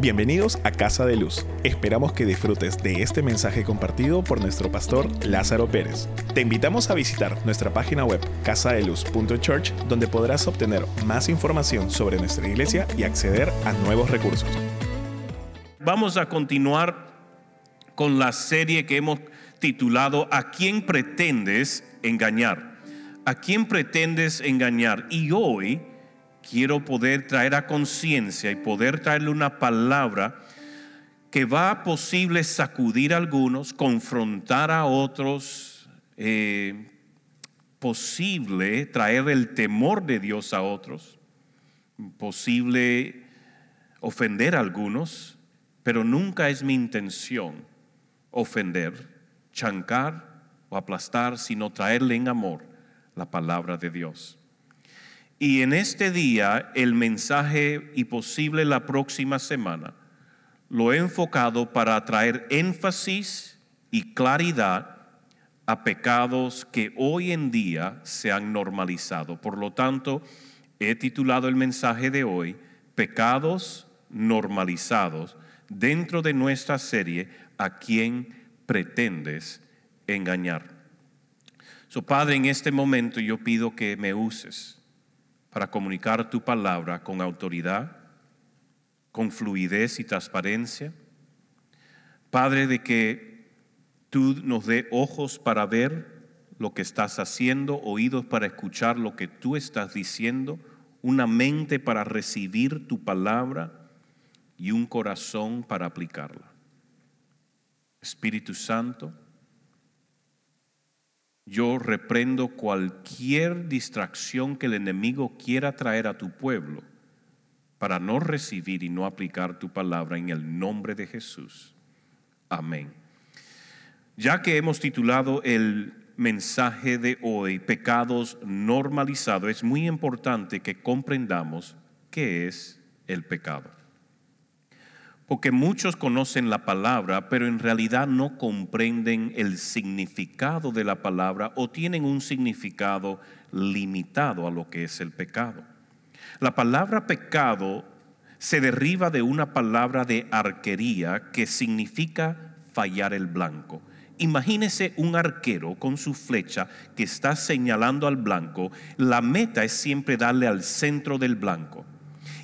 Bienvenidos a Casa de Luz. Esperamos que disfrutes de este mensaje compartido por nuestro pastor Lázaro Pérez. Te invitamos a visitar nuestra página web casadeluz.church donde podrás obtener más información sobre nuestra iglesia y acceder a nuevos recursos. Vamos a continuar con la serie que hemos titulado ¿A quién pretendes engañar? ¿A quién pretendes engañar? Y hoy quiero poder traer a conciencia y poder traerle una palabra que va a posible sacudir a algunos, confrontar a otros, eh, posible traer el temor de Dios a otros, posible ofender a algunos, pero nunca es mi intención ofender, chancar o aplastar, sino traerle en amor la palabra de Dios. Y en este día, el mensaje y posible la próxima semana, lo he enfocado para traer énfasis y claridad a pecados que hoy en día se han normalizado. Por lo tanto, he titulado el mensaje de hoy, Pecados normalizados, dentro de nuestra serie, ¿a quién pretendes engañar? So, Padre, en este momento yo pido que me uses para comunicar tu palabra con autoridad, con fluidez y transparencia. Padre, de que tú nos dé ojos para ver lo que estás haciendo, oídos para escuchar lo que tú estás diciendo, una mente para recibir tu palabra y un corazón para aplicarla. Espíritu Santo, yo reprendo cualquier distracción que el enemigo quiera traer a tu pueblo para no recibir y no aplicar tu palabra en el nombre de Jesús. Amén. Ya que hemos titulado el mensaje de hoy, pecados normalizados, es muy importante que comprendamos qué es el pecado porque muchos conocen la palabra, pero en realidad no comprenden el significado de la palabra o tienen un significado limitado a lo que es el pecado. La palabra pecado se deriva de una palabra de arquería que significa fallar el blanco. Imagínese un arquero con su flecha que está señalando al blanco. La meta es siempre darle al centro del blanco.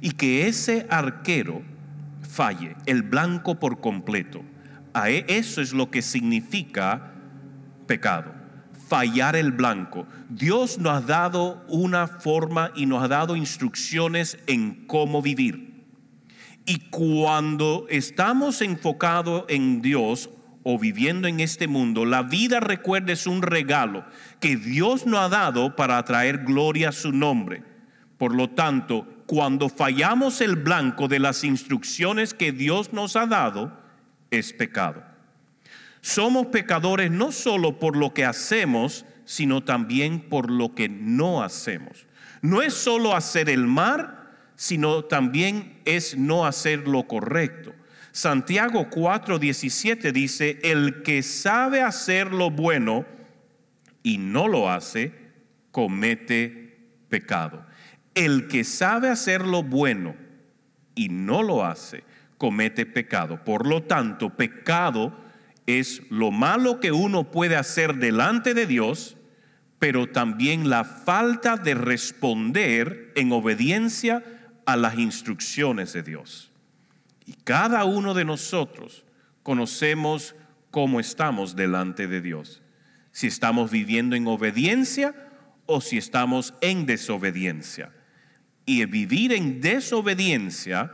Y que ese arquero falle, el blanco por completo. E, eso es lo que significa pecado, fallar el blanco. Dios nos ha dado una forma y nos ha dado instrucciones en cómo vivir. Y cuando estamos enfocados en Dios o viviendo en este mundo, la vida, recuerda, es un regalo que Dios nos ha dado para traer gloria a su nombre. Por lo tanto, cuando fallamos el blanco de las instrucciones que Dios nos ha dado, es pecado. Somos pecadores no solo por lo que hacemos, sino también por lo que no hacemos. No es solo hacer el mal, sino también es no hacer lo correcto. Santiago 4:17 dice, el que sabe hacer lo bueno y no lo hace, comete pecado. El que sabe hacer lo bueno y no lo hace, comete pecado. Por lo tanto, pecado es lo malo que uno puede hacer delante de Dios, pero también la falta de responder en obediencia a las instrucciones de Dios. Y cada uno de nosotros conocemos cómo estamos delante de Dios. Si estamos viviendo en obediencia o si estamos en desobediencia y vivir en desobediencia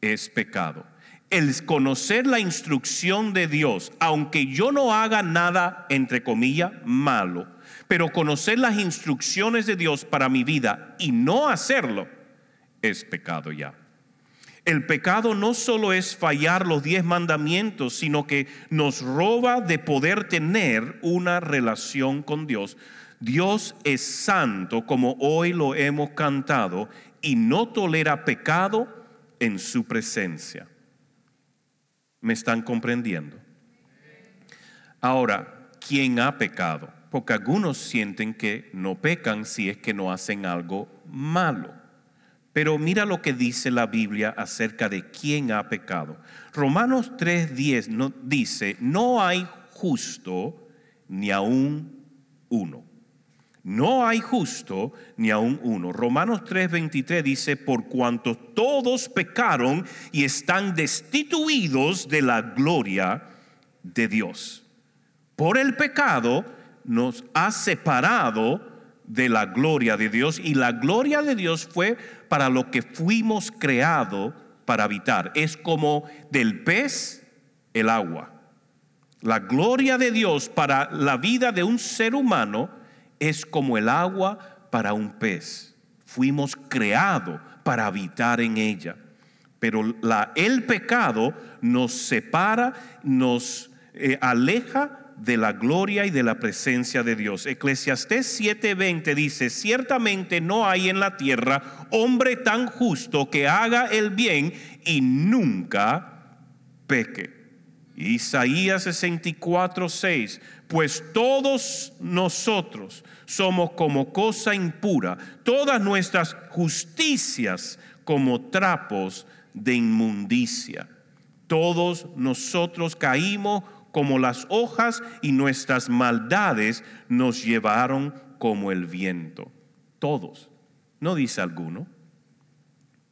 es pecado. El conocer la instrucción de Dios, aunque yo no haga nada, entre comillas, malo, pero conocer las instrucciones de Dios para mi vida y no hacerlo, es pecado ya. El pecado no solo es fallar los diez mandamientos, sino que nos roba de poder tener una relación con Dios. Dios es santo como hoy lo hemos cantado y no tolera pecado en su presencia. ¿Me están comprendiendo? Ahora, ¿quién ha pecado? Porque algunos sienten que no pecan si es que no hacen algo malo. Pero mira lo que dice la Biblia acerca de quién ha pecado. Romanos 3:10 no, dice, no hay justo ni aún uno. No hay justo ni aún uno. Romanos 3:23 dice, por cuanto todos pecaron y están destituidos de la gloria de Dios. Por el pecado nos ha separado de la gloria de Dios y la gloria de Dios fue para lo que fuimos creados para habitar. Es como del pez el agua. La gloria de Dios para la vida de un ser humano es como el agua para un pez. Fuimos creados para habitar en ella. Pero el pecado nos separa, nos eh, aleja de la gloria y de la presencia de Dios. Eclesiastés 7:20 dice, ciertamente no hay en la tierra hombre tan justo que haga el bien y nunca peque. Isaías 64:6, pues todos nosotros somos como cosa impura, todas nuestras justicias como trapos de inmundicia. Todos nosotros caímos como las hojas y nuestras maldades nos llevaron como el viento. Todos, no dice alguno,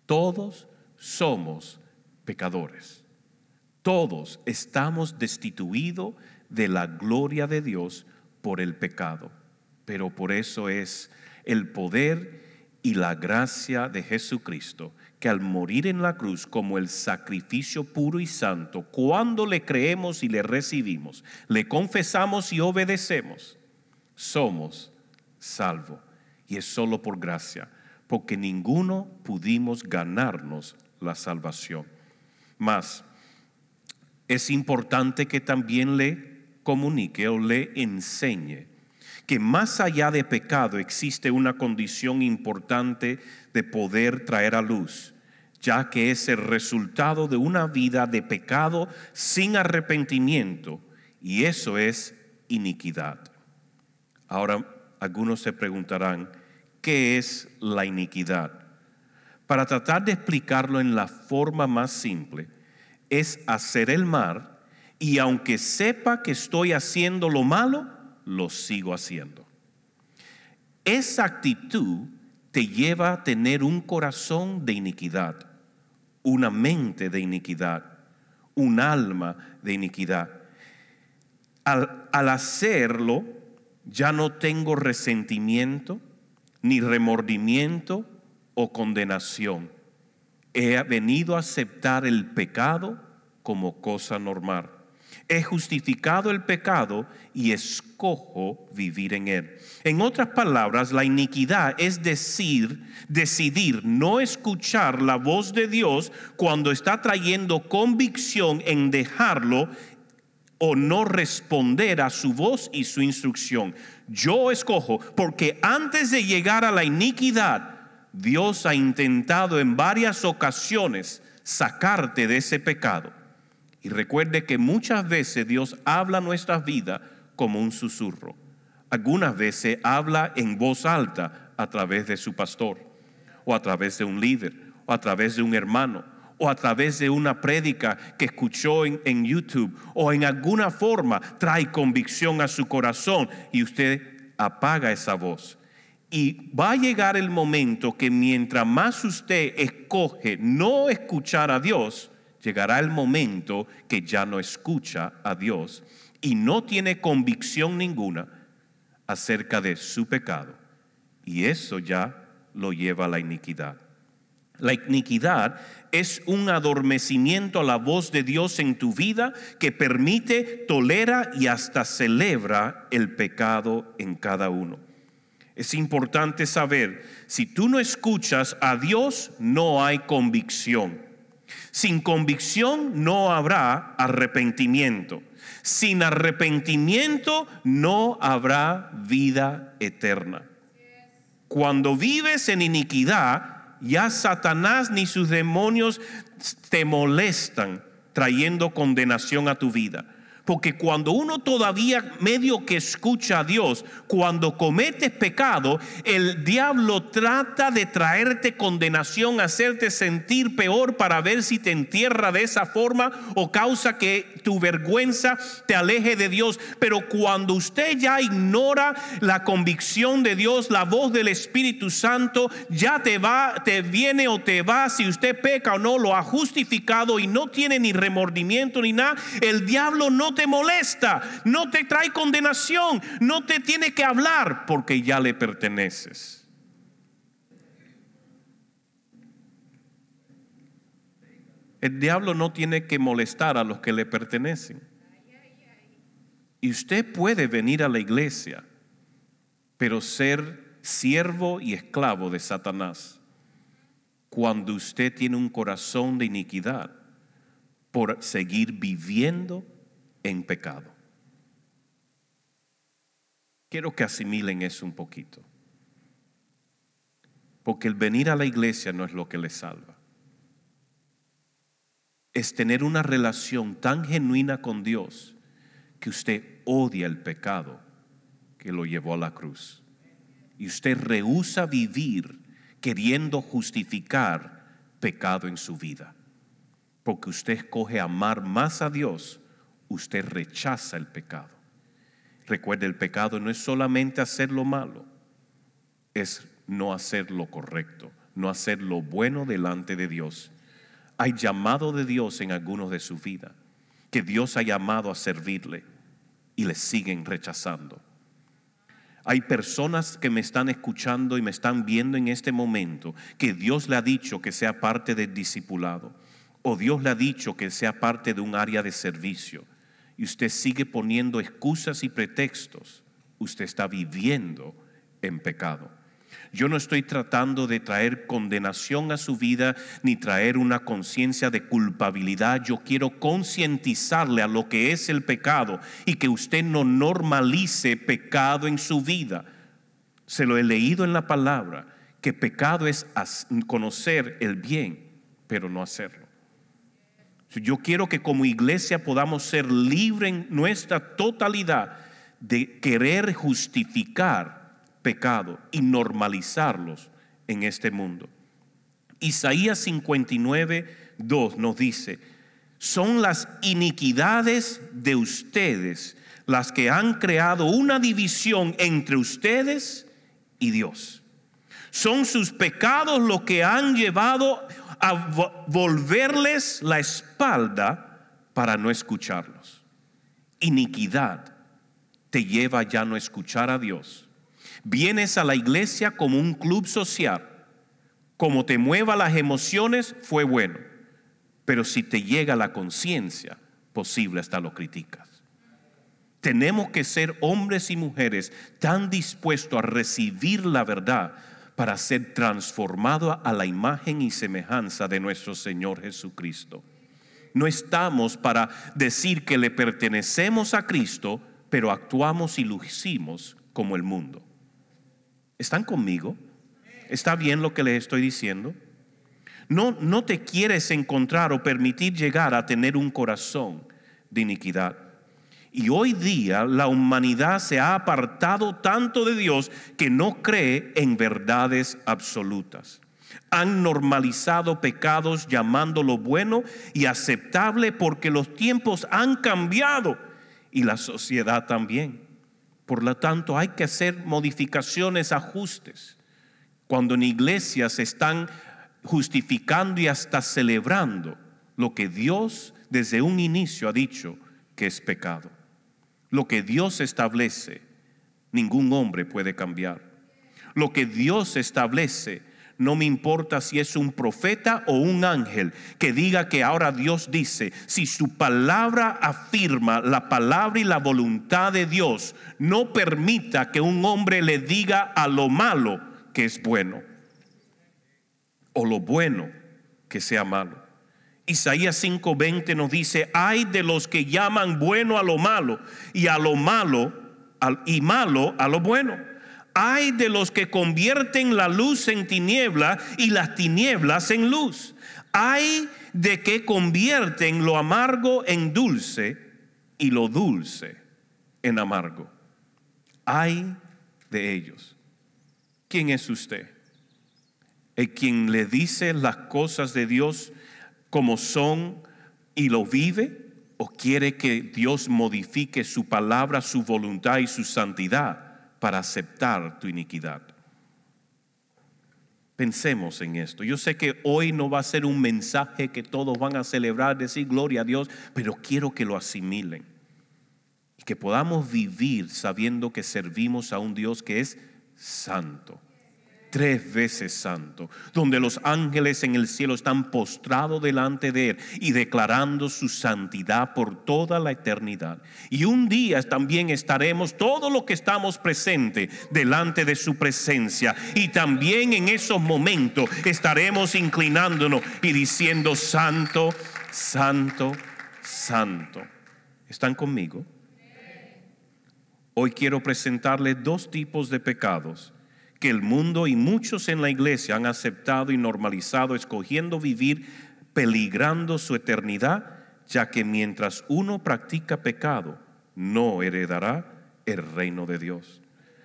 todos somos pecadores. Todos estamos destituidos de la gloria de Dios por el pecado. Pero por eso es el poder y la gracia de Jesucristo que al morir en la cruz como el sacrificio puro y santo, cuando le creemos y le recibimos, le confesamos y obedecemos, somos salvos. Y es solo por gracia, porque ninguno pudimos ganarnos la salvación. Más, es importante que también le comunique o le enseñe que más allá de pecado existe una condición importante de poder traer a luz ya que es el resultado de una vida de pecado sin arrepentimiento, y eso es iniquidad. Ahora, algunos se preguntarán, ¿qué es la iniquidad? Para tratar de explicarlo en la forma más simple, es hacer el mal y aunque sepa que estoy haciendo lo malo, lo sigo haciendo. Esa actitud te lleva a tener un corazón de iniquidad una mente de iniquidad, un alma de iniquidad. Al, hacerlo, ya no tengo resentimiento, ni remordimiento o condenación. He venido a aceptar el pecado como cosa normal. He justificado el pecado y escojo vivir en él. En otras palabras, la iniquidad es decir, decidir no escuchar la voz de Dios cuando está trayendo convicción en dejarlo o no responder a su voz y su instrucción. Yo escojo, porque antes de llegar a la iniquidad, Dios ha intentado en varias ocasiones sacarte de ese pecado. Y recuerde que muchas veces Dios habla nuestras vidas como un susurro. Algunas veces habla en voz alta a través de su pastor, o a través de un líder, o a través de un hermano, o a través de una prédica que escuchó en, en YouTube, o en alguna forma trae convicción a su corazón y usted apaga esa voz. Y va a llegar el momento que mientras más usted escoge no escuchar a Dios, llegará el momento que ya no escucha a Dios y no tiene convicción ninguna acerca de su pecado. Y eso ya lo lleva a la iniquidad. La iniquidad es un adormecimiento a la voz de Dios en tu vida que permite, tolera y hasta celebra el pecado en cada uno. Es importante saber, si tú no escuchas a Dios, no hay convicción. Sin convicción no habrá arrepentimiento. Sin arrepentimiento no habrá vida eterna. Cuando vives en iniquidad, ya Satanás ni sus demonios te molestan trayendo condenación a tu vida. Porque cuando uno todavía medio que escucha a Dios, cuando cometes pecado, el diablo trata de traerte condenación, hacerte sentir peor para ver si te entierra de esa forma o causa que tu vergüenza te aleje de Dios. Pero cuando usted ya ignora la convicción de Dios, la voz del Espíritu Santo, ya te va, te viene o te va, si usted peca o no, lo ha justificado y no tiene ni remordimiento ni nada, el diablo no te molesta, no te trae condenación, no te tiene que hablar porque ya le perteneces. El diablo no tiene que molestar a los que le pertenecen. Y usted puede venir a la iglesia, pero ser siervo y esclavo de Satanás cuando usted tiene un corazón de iniquidad por seguir viviendo en pecado. Quiero que asimilen eso un poquito. Porque el venir a la iglesia no es lo que le salva. Es tener una relación tan genuina con Dios que usted odia el pecado que lo llevó a la cruz. Y usted rehúsa vivir queriendo justificar pecado en su vida. Porque usted escoge amar más a Dios usted rechaza el pecado. Recuerde, el pecado no es solamente hacer lo malo, es no hacer lo correcto, no hacer lo bueno delante de Dios. Hay llamado de Dios en algunos de su vida, que Dios ha llamado a servirle y le siguen rechazando. Hay personas que me están escuchando y me están viendo en este momento que Dios le ha dicho que sea parte del discipulado o Dios le ha dicho que sea parte de un área de servicio y usted sigue poniendo excusas y pretextos, usted está viviendo en pecado. Yo no estoy tratando de traer condenación a su vida ni traer una conciencia de culpabilidad. Yo quiero concientizarle a lo que es el pecado y que usted no normalice pecado en su vida. Se lo he leído en la palabra, que pecado es conocer el bien, pero no hacerlo. Yo quiero que como iglesia podamos ser libres en nuestra totalidad de querer justificar pecado y normalizarlos en este mundo. Isaías 59, 2 nos dice, son las iniquidades de ustedes las que han creado una división entre ustedes y Dios. Son sus pecados los que han llevado a volverles la espalda para no escucharlos. Iniquidad te lleva ya no escuchar a Dios. Vienes a la iglesia como un club social. Como te mueva las emociones, fue bueno. Pero si te llega la conciencia, posible hasta lo criticas. Tenemos que ser hombres y mujeres tan dispuestos a recibir la verdad para ser transformado a la imagen y semejanza de nuestro Señor Jesucristo. No estamos para decir que le pertenecemos a Cristo, pero actuamos y lucimos como el mundo. ¿Están conmigo? ¿Está bien lo que les estoy diciendo? No, no te quieres encontrar o permitir llegar a tener un corazón de iniquidad. Y hoy día la humanidad se ha apartado tanto de Dios que no cree en verdades absolutas. Han normalizado pecados llamándolo bueno y aceptable porque los tiempos han cambiado y la sociedad también. Por lo tanto, hay que hacer modificaciones, ajustes. Cuando en iglesias se están justificando y hasta celebrando lo que Dios desde un inicio ha dicho que es pecado. Lo que Dios establece, ningún hombre puede cambiar. Lo que Dios establece, no me importa si es un profeta o un ángel que diga que ahora Dios dice, si su palabra afirma la palabra y la voluntad de Dios, no permita que un hombre le diga a lo malo que es bueno o lo bueno que sea malo. Isaías 5:20 nos dice, hay de los que llaman bueno a lo malo y a lo malo y malo a lo bueno. Hay de los que convierten la luz en tiniebla y las tinieblas en luz. Hay de que convierten lo amargo en dulce y lo dulce en amargo. Hay de ellos. ¿Quién es usted? El quien le dice las cosas de Dios como son y lo vive o quiere que Dios modifique su palabra, su voluntad y su santidad para aceptar tu iniquidad. Pensemos en esto. Yo sé que hoy no va a ser un mensaje que todos van a celebrar, decir gloria a Dios, pero quiero que lo asimilen y que podamos vivir sabiendo que servimos a un Dios que es santo tres veces santo, donde los ángeles en el cielo están postrados delante de Él y declarando su santidad por toda la eternidad. Y un día también estaremos, todos los que estamos presentes, delante de su presencia. Y también en esos momentos estaremos inclinándonos y diciendo, Santo, Santo, Santo. ¿Están conmigo? Hoy quiero presentarles dos tipos de pecados que el mundo y muchos en la iglesia han aceptado y normalizado, escogiendo vivir peligrando su eternidad, ya que mientras uno practica pecado, no heredará el reino de Dios.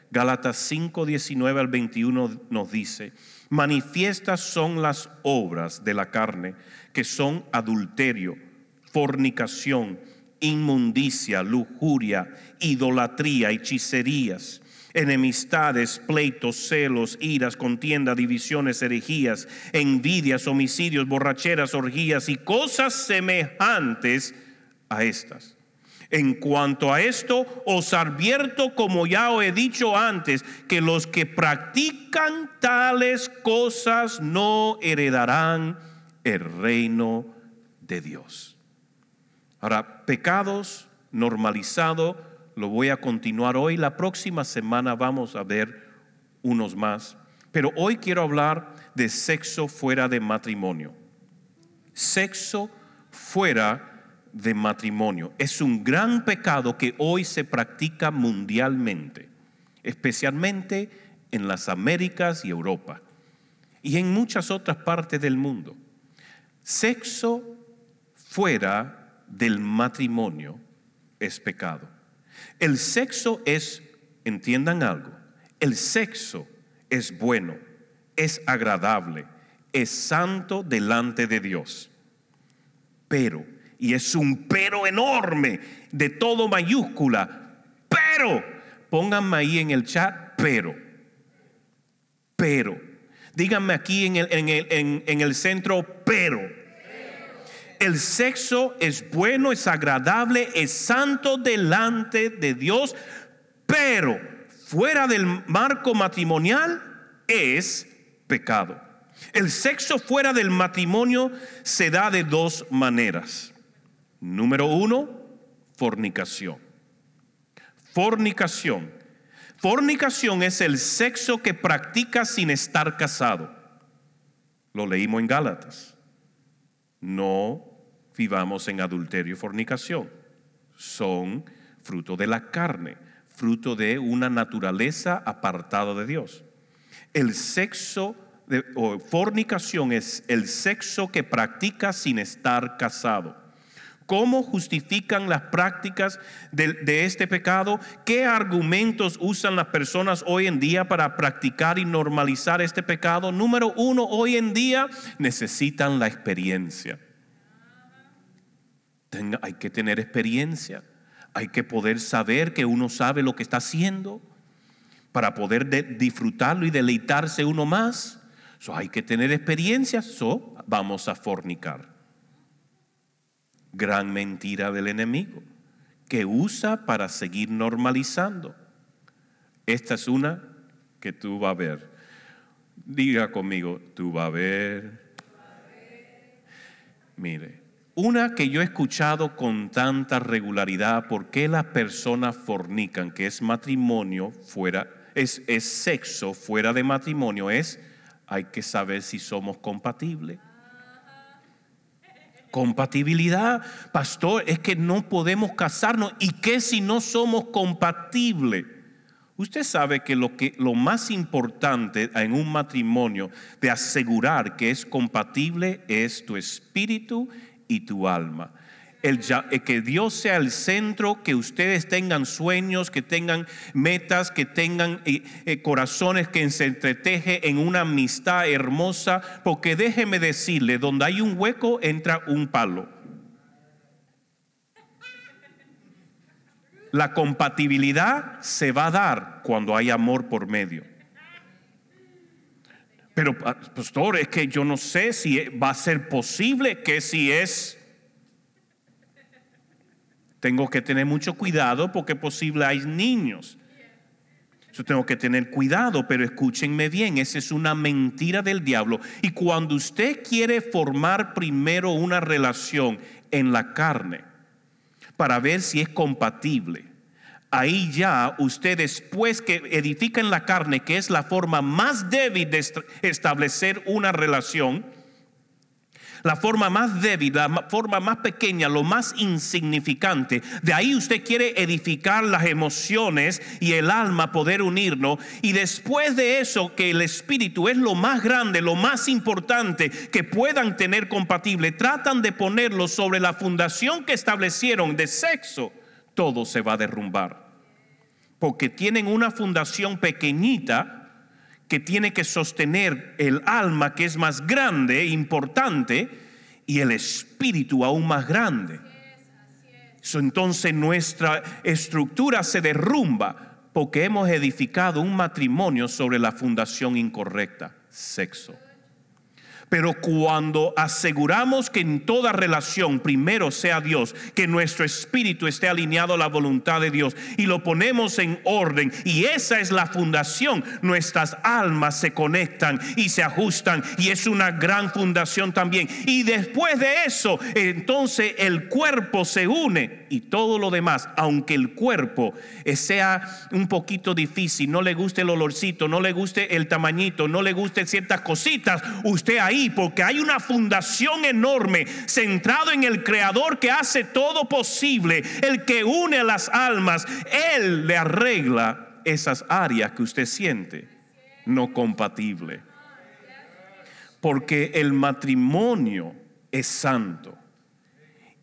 Gálatas 5, 19 al 21 nos dice, manifiestas son las obras de la carne, que son adulterio, fornicación, inmundicia, lujuria, idolatría, hechicerías enemistades, pleitos, celos, iras, contienda, divisiones, herejías, envidias, homicidios, borracheras, orgías y cosas semejantes a estas. En cuanto a esto, os advierto, como ya os he dicho antes, que los que practican tales cosas no heredarán el reino de Dios. Ahora, pecados normalizados lo voy a continuar hoy. La próxima semana vamos a ver unos más. Pero hoy quiero hablar de sexo fuera de matrimonio. Sexo fuera de matrimonio. Es un gran pecado que hoy se practica mundialmente, especialmente en las Américas y Europa y en muchas otras partes del mundo. Sexo fuera del matrimonio es pecado. El sexo es, entiendan algo, el sexo es bueno, es agradable, es santo delante de Dios. Pero, y es un pero enorme, de todo mayúscula, pero, pónganme ahí en el chat, pero, pero, díganme aquí en el, en el, en el centro, pero el sexo es bueno, es agradable, es santo delante de Dios, pero fuera del marco matrimonial es pecado. El sexo fuera del matrimonio se da de dos maneras. Número uno, fornicación. Fornicación. Fornicación es el sexo que practica sin estar casado. Lo leímos en Gálatas. No vivamos en adulterio y fornicación. Son fruto de la carne, fruto de una naturaleza apartada de Dios. El sexo de, o fornicación es el sexo que practica sin estar casado. ¿Cómo justifican las prácticas de, de, este pecado? ¿Qué argumentos usan las personas hoy en día para practicar y normalizar este pecado? Número uno, hoy en día necesitan la experiencia hay que tener experiencia, hay que poder saber que uno sabe lo que está haciendo para poder disfrutarlo y deleitarse uno más. hay que tener experiencia, so, vamos a fornicar. Gran mentira del enemigo que usa para seguir normalizando. Esta es una que tú vas a ver. Diga conmigo, tú vas a ver. Mire, una que yo he escuchado con tanta regularidad, ¿por qué las personas fornican? Que es matrimonio fuera, es, es sexo fuera de matrimonio, es hay que saber si somos compatibles. Compatibilidad, pastor, es que no podemos casarnos. ¿Y qué si no somos compatibles? Usted sabe que lo, que lo más importante en un matrimonio de asegurar que es compatible es tu espíritu y tu alma. El, eh, que Dios sea el centro, que ustedes tengan sueños, que tengan metas, que tengan eh, eh, corazones que se entreteje en una amistad hermosa, porque déjeme decirle, donde hay un hueco entra un palo. La compatibilidad se va a dar cuando hay amor por medio. Pero, ah, pastor, es que yo no sé si va a ser posible que si es tengo que tener mucho cuidado porque posible hay niños. Yo tengo que tener cuidado, pero escúchenme bien, esa es una mentira del diablo. Y cuando usted quiere formar primero una relación en la carne para ver si es compatible, ahí ya usted después que edifica en la carne, que es la forma más débil de establecer una relación, la forma más débil, la forma más pequeña, lo más insignificante. De ahí usted quiere edificar las emociones y el alma, poder unirnos. Y después de eso, que el espíritu es lo más grande, lo más importante que puedan tener compatible, tratan de ponerlo sobre la fundación que establecieron de sexo, todo se va a derrumbar. Porque tienen una fundación pequeñita que tiene que sostener el alma que es más grande, importante, y el espíritu aún más grande. entonces nuestra estructura se derrumba porque hemos edificado un matrimonio sobre la fundación incorrecta, sexo. Pero cuando aseguramos que en toda relación primero sea Dios, que nuestro espíritu esté alineado a la voluntad de Dios y lo ponemos en orden y esa es la fundación, nuestras almas se conectan y se ajustan y es una gran fundación también. Y después de eso, entonces el cuerpo se une y todo lo demás, aunque el cuerpo sea un poquito difícil, no le guste el olorcito, no le guste el tamañito, no le guste ciertas cositas, usted ahí porque hay una fundación enorme centrado en el Creador que hace todo posible, el que une las almas. Él le arregla esas áreas que usted siente no compatible. Porque el matrimonio es santo.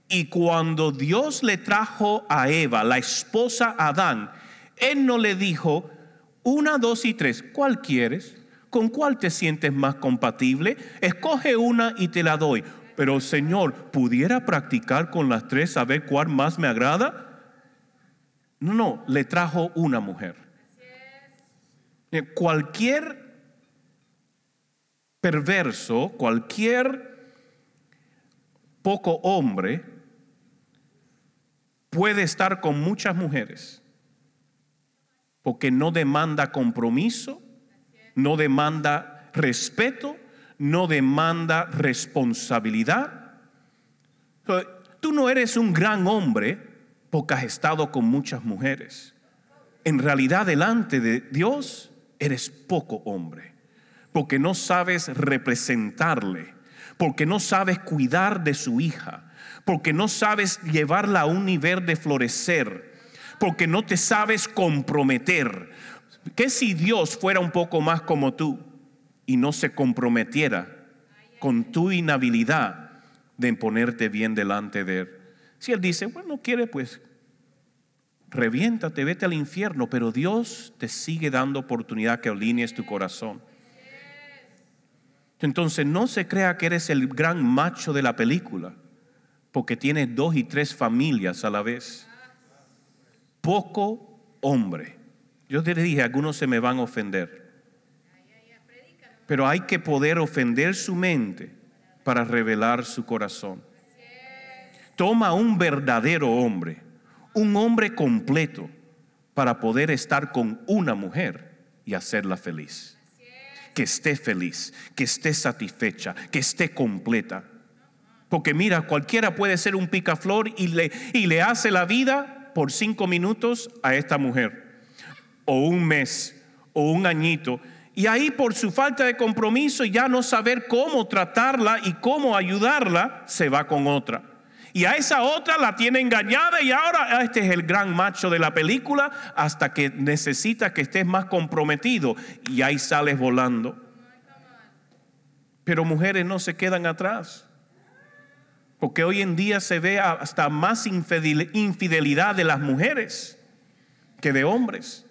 Y cuando Dios le trajo a Eva, la esposa Adán, Él no le dijo, una, dos y tres, ¿cuál quieres? ¿Con cuál te sientes más compatible? Escoge una y te la doy. Pero Señor, ¿pudiera practicar con las tres a ver cuál más me agrada? No, no, le trajo una mujer. Cualquier perverso, cualquier poco hombre puede estar con muchas mujeres porque no demanda compromiso, no demanda respeto, no demanda responsabilidad. Tú no eres un gran hombre porque has estado con muchas mujeres. En realidad delante de Dios eres poco hombre porque no sabes representarle, porque no sabes cuidar de su hija, porque no sabes llevarla a un nivel de florecer, porque no te sabes comprometer, ¿Qué si Dios fuera un poco más como tú y no se comprometiera con tu inhabilidad de ponerte bien delante de Él? Si Él dice, bueno, no quiere, pues reviéntate, vete al infierno, pero Dios te sigue dando oportunidad que alinees tu corazón. Entonces no se crea que eres el gran macho de la película, porque tienes dos y tres familias a la vez. Poco hombre. Yo te dije, algunos se me van a ofender. Pero hay que poder ofender su mente para revelar su corazón. Toma un verdadero hombre, un hombre completo, para poder estar con una mujer y hacerla feliz. Que esté feliz, que esté satisfecha, que esté completa. Porque mira, cualquiera puede ser un picaflor y le, y le hace la vida por cinco minutos a esta mujer o un mes o un añito. Y ahí por su falta de compromiso y ya no saber cómo tratarla y cómo ayudarla, se va con otra. Y a esa otra la tiene engañada y ahora este es el gran macho de la película hasta que necesita que estés más comprometido y ahí sales volando. Pero mujeres no se quedan atrás. Porque hoy en día se ve hasta más infidelidad de las mujeres que de hombres.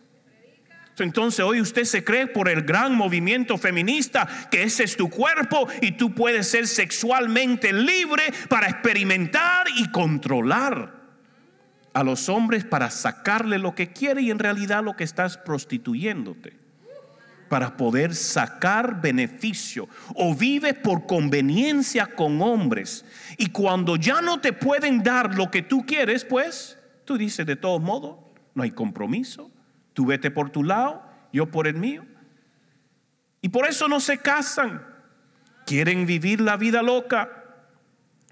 Entonces hoy usted se cree por el gran movimiento feminista que ese es tu cuerpo y tú puedes ser sexualmente libre para experimentar y controlar a los hombres para sacarle lo que quiere y en realidad lo que estás prostituyéndote. Para poder sacar beneficio. O vive por conveniencia con hombres. Y cuando ya no te pueden dar lo que tú quieres, pues tú dices de todos modos, no hay compromiso, Tú vete por tu lado, yo por el mío. Y por eso no se casan. Quieren vivir la vida loca.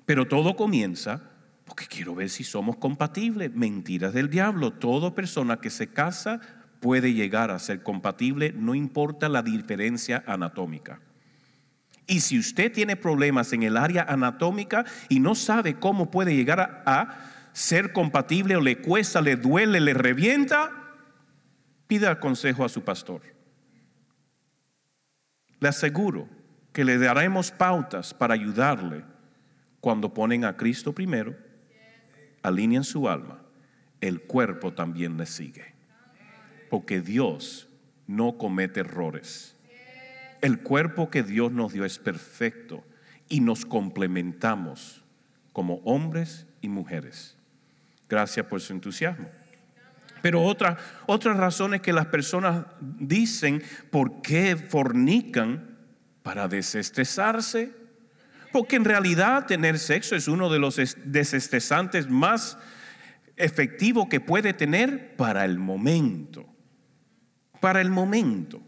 Pero todo comienza porque quiero ver si somos compatibles. Mentiras del diablo. Toda persona que se casa puede llegar a ser compatible, no importa la diferencia anatómica. Y si usted tiene problemas en el área anatómica y no sabe cómo puede llegar a, a ser compatible o le cuesta, le duele, le revienta, pida consejo a su pastor. Le aseguro que le daremos pautas para ayudarle cuando ponen a Cristo primero, alinean su alma, el cuerpo también le sigue. Porque Dios no comete errores. El cuerpo que Dios nos dio es perfecto y nos complementamos como hombres y mujeres. Gracias por su entusiasmo. Pero otra, otras razones que las personas dicen por qué fornican para desestresarse. Porque en realidad tener sexo es uno de los desestresantes más efectivos que puede tener para el momento. Para el momento.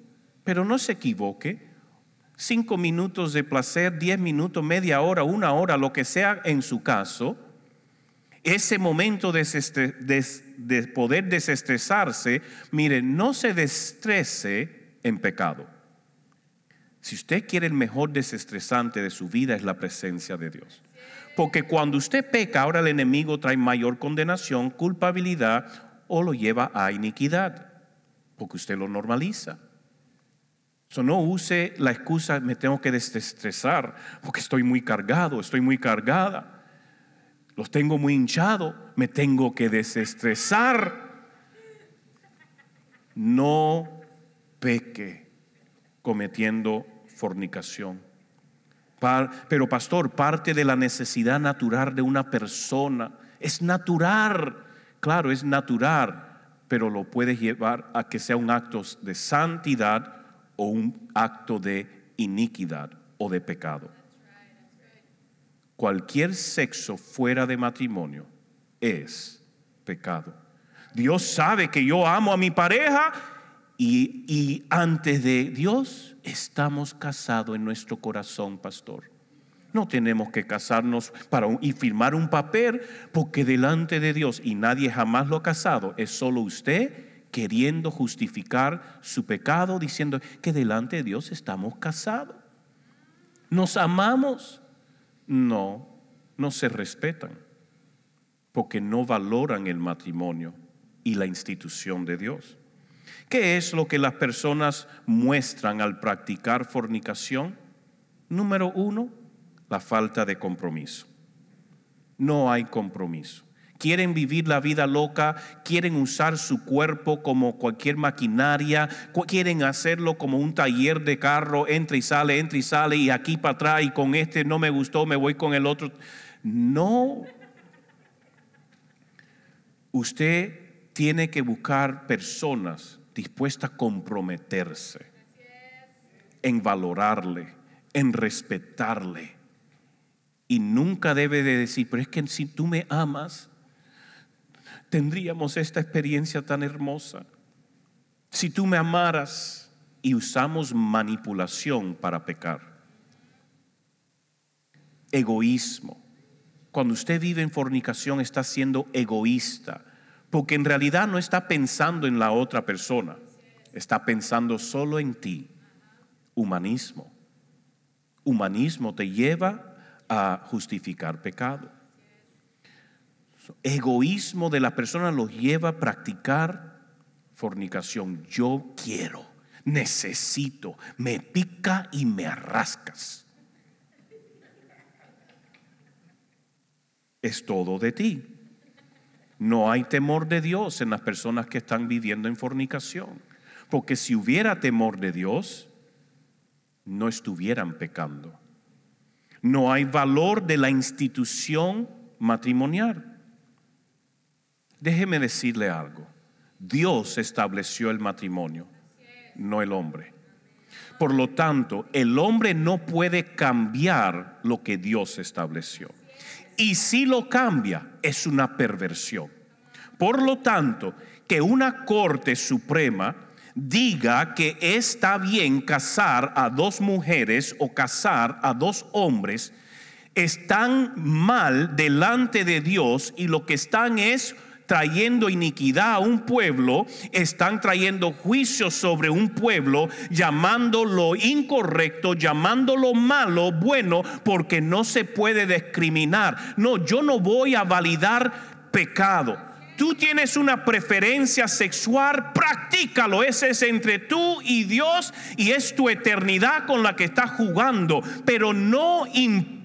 Pero no se equivoque. Cinco minutos de placer, diez minutos, media hora, una hora, lo que sea en su caso, ese momento de, poder desestresarse, mire, no se destrese en pecado. Si usted quiere el mejor desestresante de su vida es la presencia de Dios. Porque cuando usted peca, ahora el enemigo trae mayor condenación, culpabilidad o lo lleva a iniquidad, porque usted lo normaliza. No use la excusa, me tengo que desestresar, porque estoy muy cargado, estoy muy cargada los tengo muy hinchados, me tengo que desestresar. No peque cometiendo fornicación. Pero pastor, parte de la necesidad natural de una persona es natural, claro, es natural, pero lo puede llevar a que sea un acto de santidad o un acto de iniquidad o de pecado cualquier sexo fuera de matrimonio es pecado. Dios sabe que yo amo a mi pareja y, antes de Dios estamos casados en nuestro corazón, pastor. No tenemos que casarnos para y firmar un papel porque delante de Dios y nadie jamás lo ha casado, es solo usted queriendo justificar su pecado diciendo que delante de Dios estamos casados. Nos amamos no, no se respetan porque no valoran el matrimonio y la institución de Dios. ¿Qué es lo que las personas muestran al practicar fornicación? Número uno, la falta de compromiso. No hay compromiso quieren vivir la vida loca, quieren usar su cuerpo como cualquier maquinaria, quieren hacerlo como un taller de carro, entra y sale, entra y sale, y aquí para atrás, y con este no me gustó, me voy con el otro. No. Usted tiene que buscar personas dispuestas a comprometerse en valorarle, en respetarle. Y nunca debe de decir, pero es que si tú me amas, tendríamos esta experiencia tan hermosa. Si tú me amaras y usamos manipulación para pecar. Egoísmo. Cuando usted vive en fornicación está siendo egoísta, porque en realidad no está pensando en la otra persona, está pensando solo en ti. Humanismo. Humanismo te lleva a justificar pecado egoísmo de la persona los lleva a practicar fornicación. Yo quiero, necesito, me pica y me arrascas. es todo de ti. No hay temor de Dios en las personas que están viviendo en fornicación. Porque si hubiera temor de Dios, no estuvieran pecando. No hay valor de la institución matrimonial. Déjeme decirle algo. Dios estableció el matrimonio, no el hombre. Por lo tanto, el hombre no puede cambiar lo que Dios estableció. Y si lo cambia, es una perversión. Por lo tanto, que una Corte Suprema diga que está bien casar a dos mujeres o casar a dos hombres, están mal delante de Dios y lo que están es trayendo iniquidad a un pueblo, están trayendo juicio sobre un pueblo, llamando lo incorrecto, llamando lo malo bueno, porque no se puede discriminar. No, yo no voy a validar pecado. Tú tienes una preferencia sexual, practícalo. Ese es entre tú y Dios y es tu eternidad con la que estás jugando. Pero no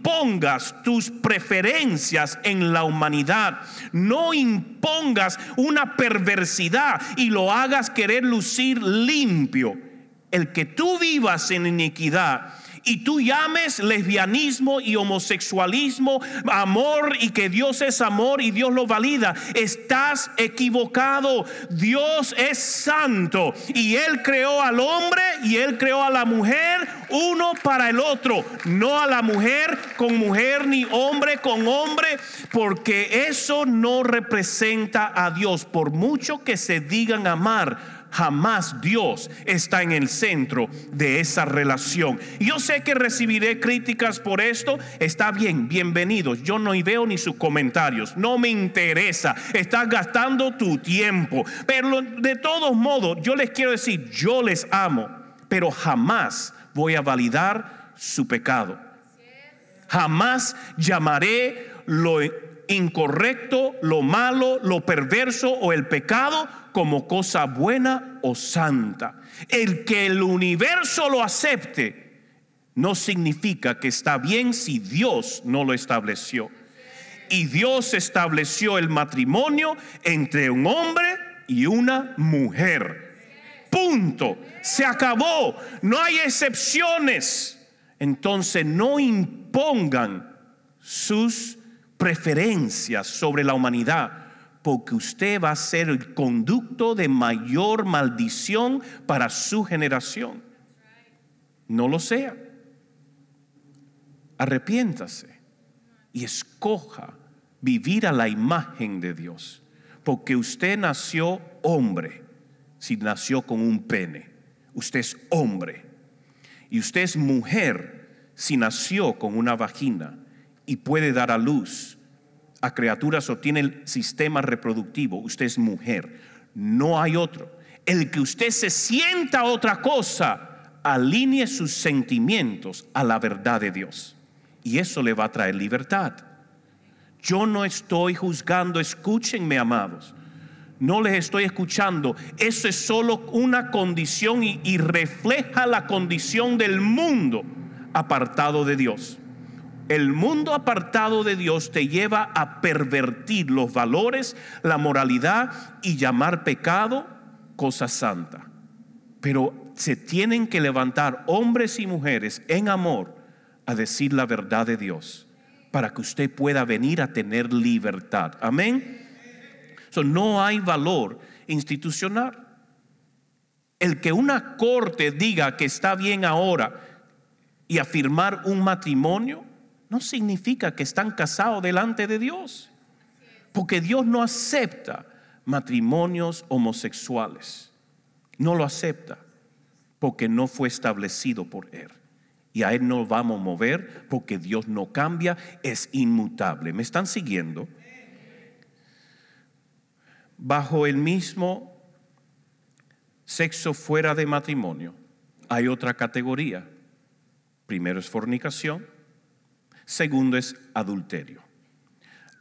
impongas tus preferencias en la humanidad. No impongas una perversidad y lo hagas querer lucir limpio. El que tú vivas en iniquidad y tú llames lesbianismo y homosexualismo amor y que Dios es amor y Dios lo valida, estás equivocado. Dios es santo y Él creó al hombre y Él creó a la mujer uno para el otro, no a la mujer con mujer ni hombre con hombre, porque eso no representa a Dios, por mucho que se digan amar jamás Dios está en el centro de esa relación. Yo sé que recibiré críticas por esto, está bien, bienvenidos. Yo no veo ni sus comentarios, no me interesa, estás gastando tu tiempo. Pero de todos modos, yo les quiero decir, yo les amo, pero jamás voy a validar su pecado. Jamás llamaré lo incorrecto, lo malo, lo perverso o el pecado como cosa buena o santa. El que el universo lo acepte no significa que está bien si Dios no lo estableció. Y Dios estableció el matrimonio entre un hombre y una mujer. Punto. Se acabó. No hay excepciones. Entonces no impongan sus preferencias sobre la humanidad porque usted va a ser el conducto de mayor maldición para su generación. No lo sea. Arrepiéntase y escoja vivir a la imagen de Dios, porque usted nació hombre, si nació con un pene. Usted es hombre. Y usted es mujer si nació con una vagina y puede dar a luz a criaturas o tiene el sistema reproductivo, usted es mujer, no hay otro. El que usted se sienta otra cosa, alinee sus sentimientos a la verdad de Dios. Y eso le va a traer libertad. Yo no estoy juzgando, escúchenme amados. No les estoy escuchando. Eso es solo una condición y, y refleja la condición del mundo apartado de Dios. El mundo apartado de Dios te lleva a pervertir los valores, la moralidad y llamar pecado cosa santa. Pero se tienen que levantar hombres y mujeres en amor a decir la verdad de Dios para que usted pueda venir a tener libertad. Amén. no hay valor institucional. El que una corte diga que está bien ahora y afirmar un matrimonio no significa que están casados delante de Dios. Porque Dios no acepta matrimonios homosexuales. No lo acepta porque no fue establecido por Él. Y a Él no vamos a mover porque Dios no cambia, es inmutable. ¿Me están siguiendo? Bajo el mismo sexo fuera de matrimonio hay otra categoría. Primero es fornicación Segundo es adulterio.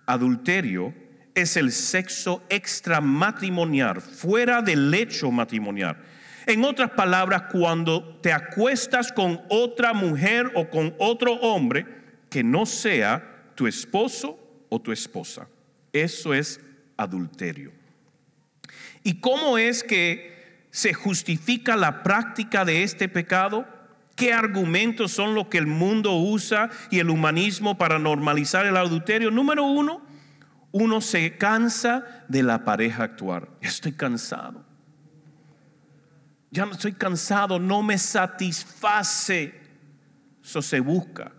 Adulterio es el sexo extramatrimonial, fuera del hecho matrimonial. En otras palabras, cuando te acuestas con otra mujer o con otro hombre que no sea tu esposo o tu esposa. Eso es adulterio. ¿Y cómo es que se justifica la práctica de este pecado? ¿Qué argumentos son los que el mundo usa y el humanismo para normalizar el adulterio? Número uno, uno se cansa de la pareja actuar. Estoy cansado. Ya no estoy cansado, no me satisface. Eso se busca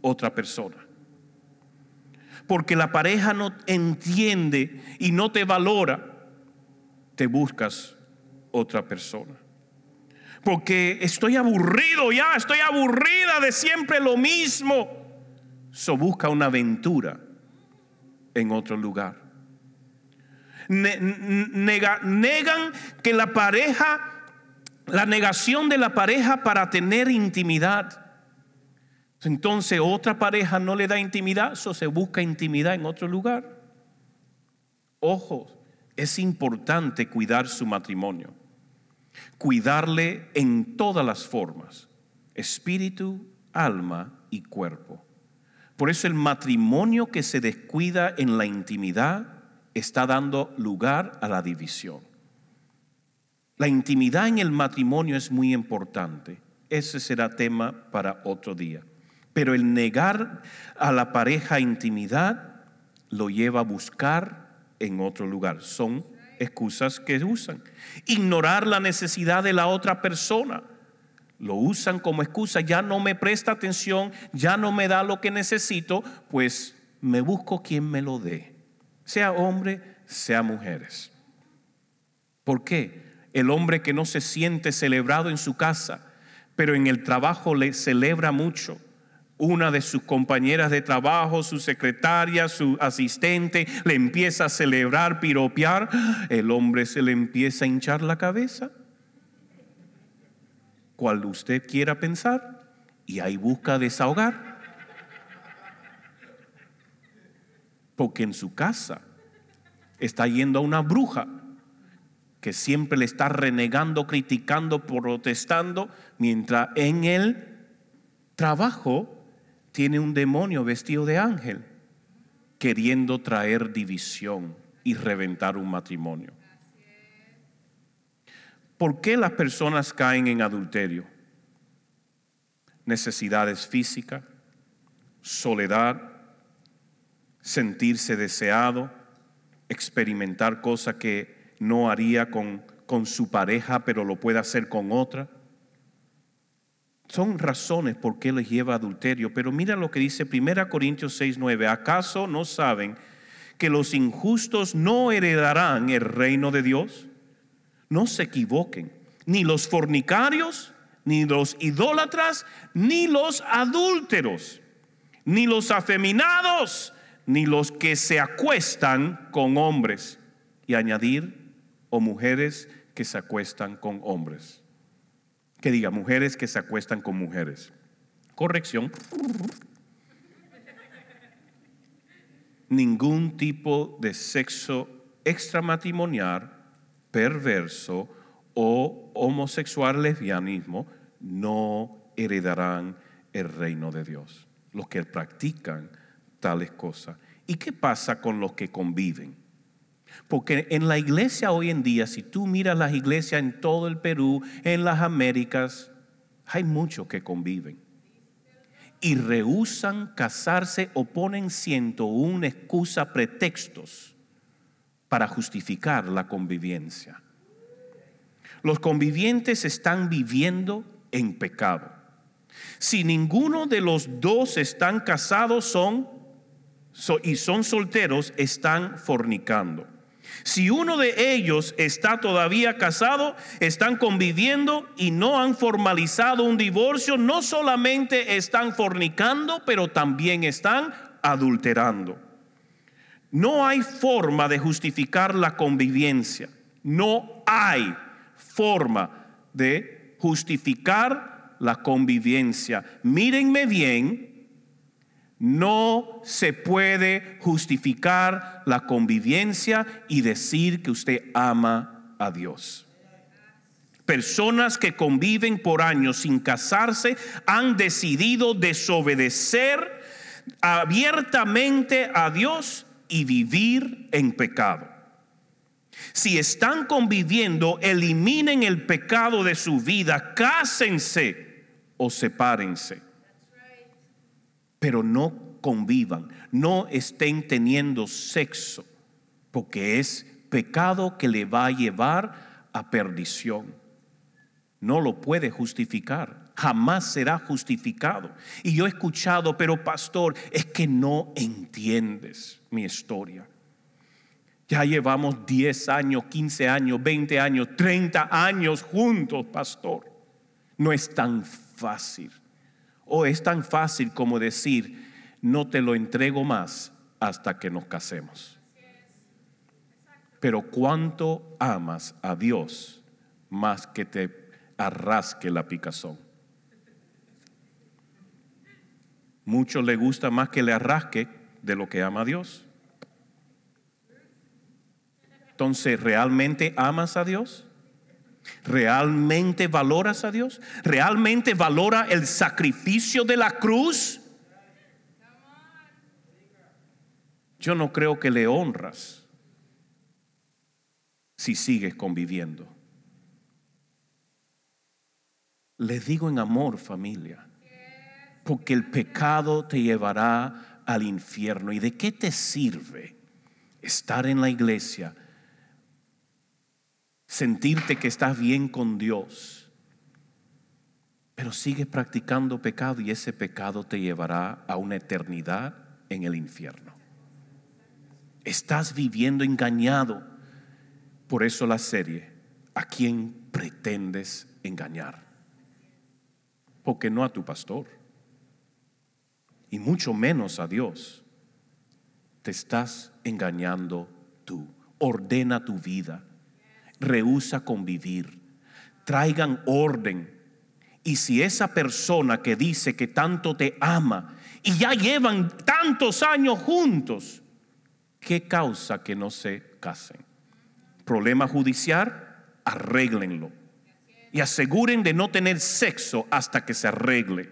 otra persona. Porque la pareja no entiende y no te valora, te buscas otra persona. Porque estoy aburrido ya, estoy aburrida de siempre lo mismo. So busca una aventura en otro lugar. negan que la pareja, la negación de la pareja para tener intimidad. Entonces otra pareja no le da intimidad, eso se busca intimidad en otro lugar. Ojo, es importante cuidar su matrimonio, cuidarle en todas las formas, espíritu, alma y cuerpo. Por eso el matrimonio que se descuida en la intimidad está dando lugar a la división. La intimidad en el matrimonio es muy importante. Ese será tema para otro día. Pero el negar a la pareja intimidad lo lleva a buscar en otro lugar. Son excusas que usan. Ignorar la necesidad de la otra persona lo usan como excusa, ya no me presta atención, ya no me da lo que necesito, pues me busco quien me lo dé, sea hombre, sea mujeres. ¿Por qué? El hombre que no se siente celebrado en su casa, pero en el trabajo le celebra mucho. Una de sus compañeras de trabajo, su secretaria, su asistente, le empieza a celebrar, piropear, el hombre se le empieza a hinchar la cabeza cual usted quiera pensar y ahí busca desahogar. Porque en su casa está yendo a una bruja que siempre le está renegando, criticando, protestando, mientras en el trabajo tiene un demonio vestido de ángel queriendo traer división y reventar un matrimonio. ¿Por qué las personas caen en adulterio? Necesidades físicas, soledad, sentirse deseado, experimentar cosas que no haría con, con su pareja, pero lo puede hacer con otra. Son razones por qué les lleva adulterio. Pero mira lo que dice 1 Corintios 6, 9. ¿Acaso no saben que los injustos no heredarán el reino de Dios? no se equivoquen, ni los fornicarios, ni los idólatras, ni los adúlteros, ni los afeminados, ni los que se acuestan con hombres. Y añadir, o mujeres que se acuestan con hombres. Que diga, mujeres que se acuestan con mujeres. Corrección. Ningún tipo de sexo extramatrimonial perverso o homosexual lesbianismo no heredarán el reino de Dios. Los que practican tales cosas. ¿Y qué pasa con los que conviven? Porque en la iglesia hoy en día, si tú miras las iglesias en todo el Perú, en las Américas, hay muchos que conviven. Y rehusan casarse o ponen ciento una excusa, pretextos para justificar la convivencia. Los convivientes están viviendo en pecado. Si ninguno de los dos están casados son y son solteros, están fornicando. Si uno de ellos está todavía casado, están conviviendo y no han formalizado un divorcio, no solamente están fornicando, pero también están adulterando. No hay forma de justificar la convivencia. No hay forma de justificar la convivencia. Mírenme bien, no se puede justificar la convivencia y decir que usted ama a Dios. Personas que conviven por años sin casarse han decidido desobedecer abiertamente a Dios y vivir en pecado. Si están conviviendo, eliminen el pecado de su vida, cásense o sepárense. Pero no convivan, no estén teniendo sexo, porque es pecado que le va a llevar a perdición. No lo puede justificar, jamás será justificado. Y yo he escuchado, pero pastor, es que no entiendes mi historia. Ya llevamos 10 años, 15 años, 20 años, 30 años juntos, pastor. No es tan fácil. O es tan fácil como decir, no te lo entrego más hasta que nos casemos. Pero cuánto amas a Dios más que te arrasque la picazón. Mucho le gusta más que le arrasque de lo que ama a Dios. Entonces, ¿realmente amas a Dios? ¿Realmente valoras a Dios? ¿Realmente valora el sacrificio de la cruz? Yo no creo que le honras si sigues conviviendo. Les digo en amor, familia, porque el pecado te llevará al infierno. ¿Y de qué te sirve estar en la iglesia? Sentirte que estás bien con Dios, pero sigues practicando pecado y ese pecado te llevará a una eternidad en el infierno. Estás viviendo engañado. Por eso la serie, ¿a quién pretendes engañar? Porque no a tu pastor, y mucho menos a Dios. Te estás engañando tú. Ordena tu vida rehúsa convivir. Traigan orden. Y si esa persona que dice que tanto te ama y ya llevan tantos años juntos, ¿qué causa que no se casen? Problema judicial, arréglenlo. Y aseguren de no tener sexo hasta que se arregle.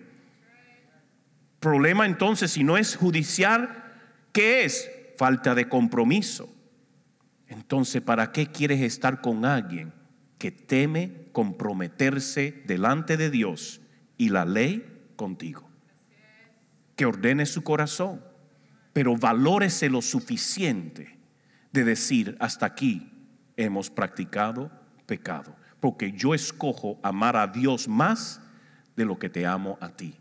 Problema entonces, si no es judicial, ¿qué es? Falta de compromiso. Entonces, ¿para qué quieres estar con alguien que teme comprometerse delante de Dios y la ley contigo? Que ordene su corazón, pero valórese lo suficiente de decir, hasta aquí hemos practicado pecado, porque yo escojo amar a Dios más de lo que te amo a ti.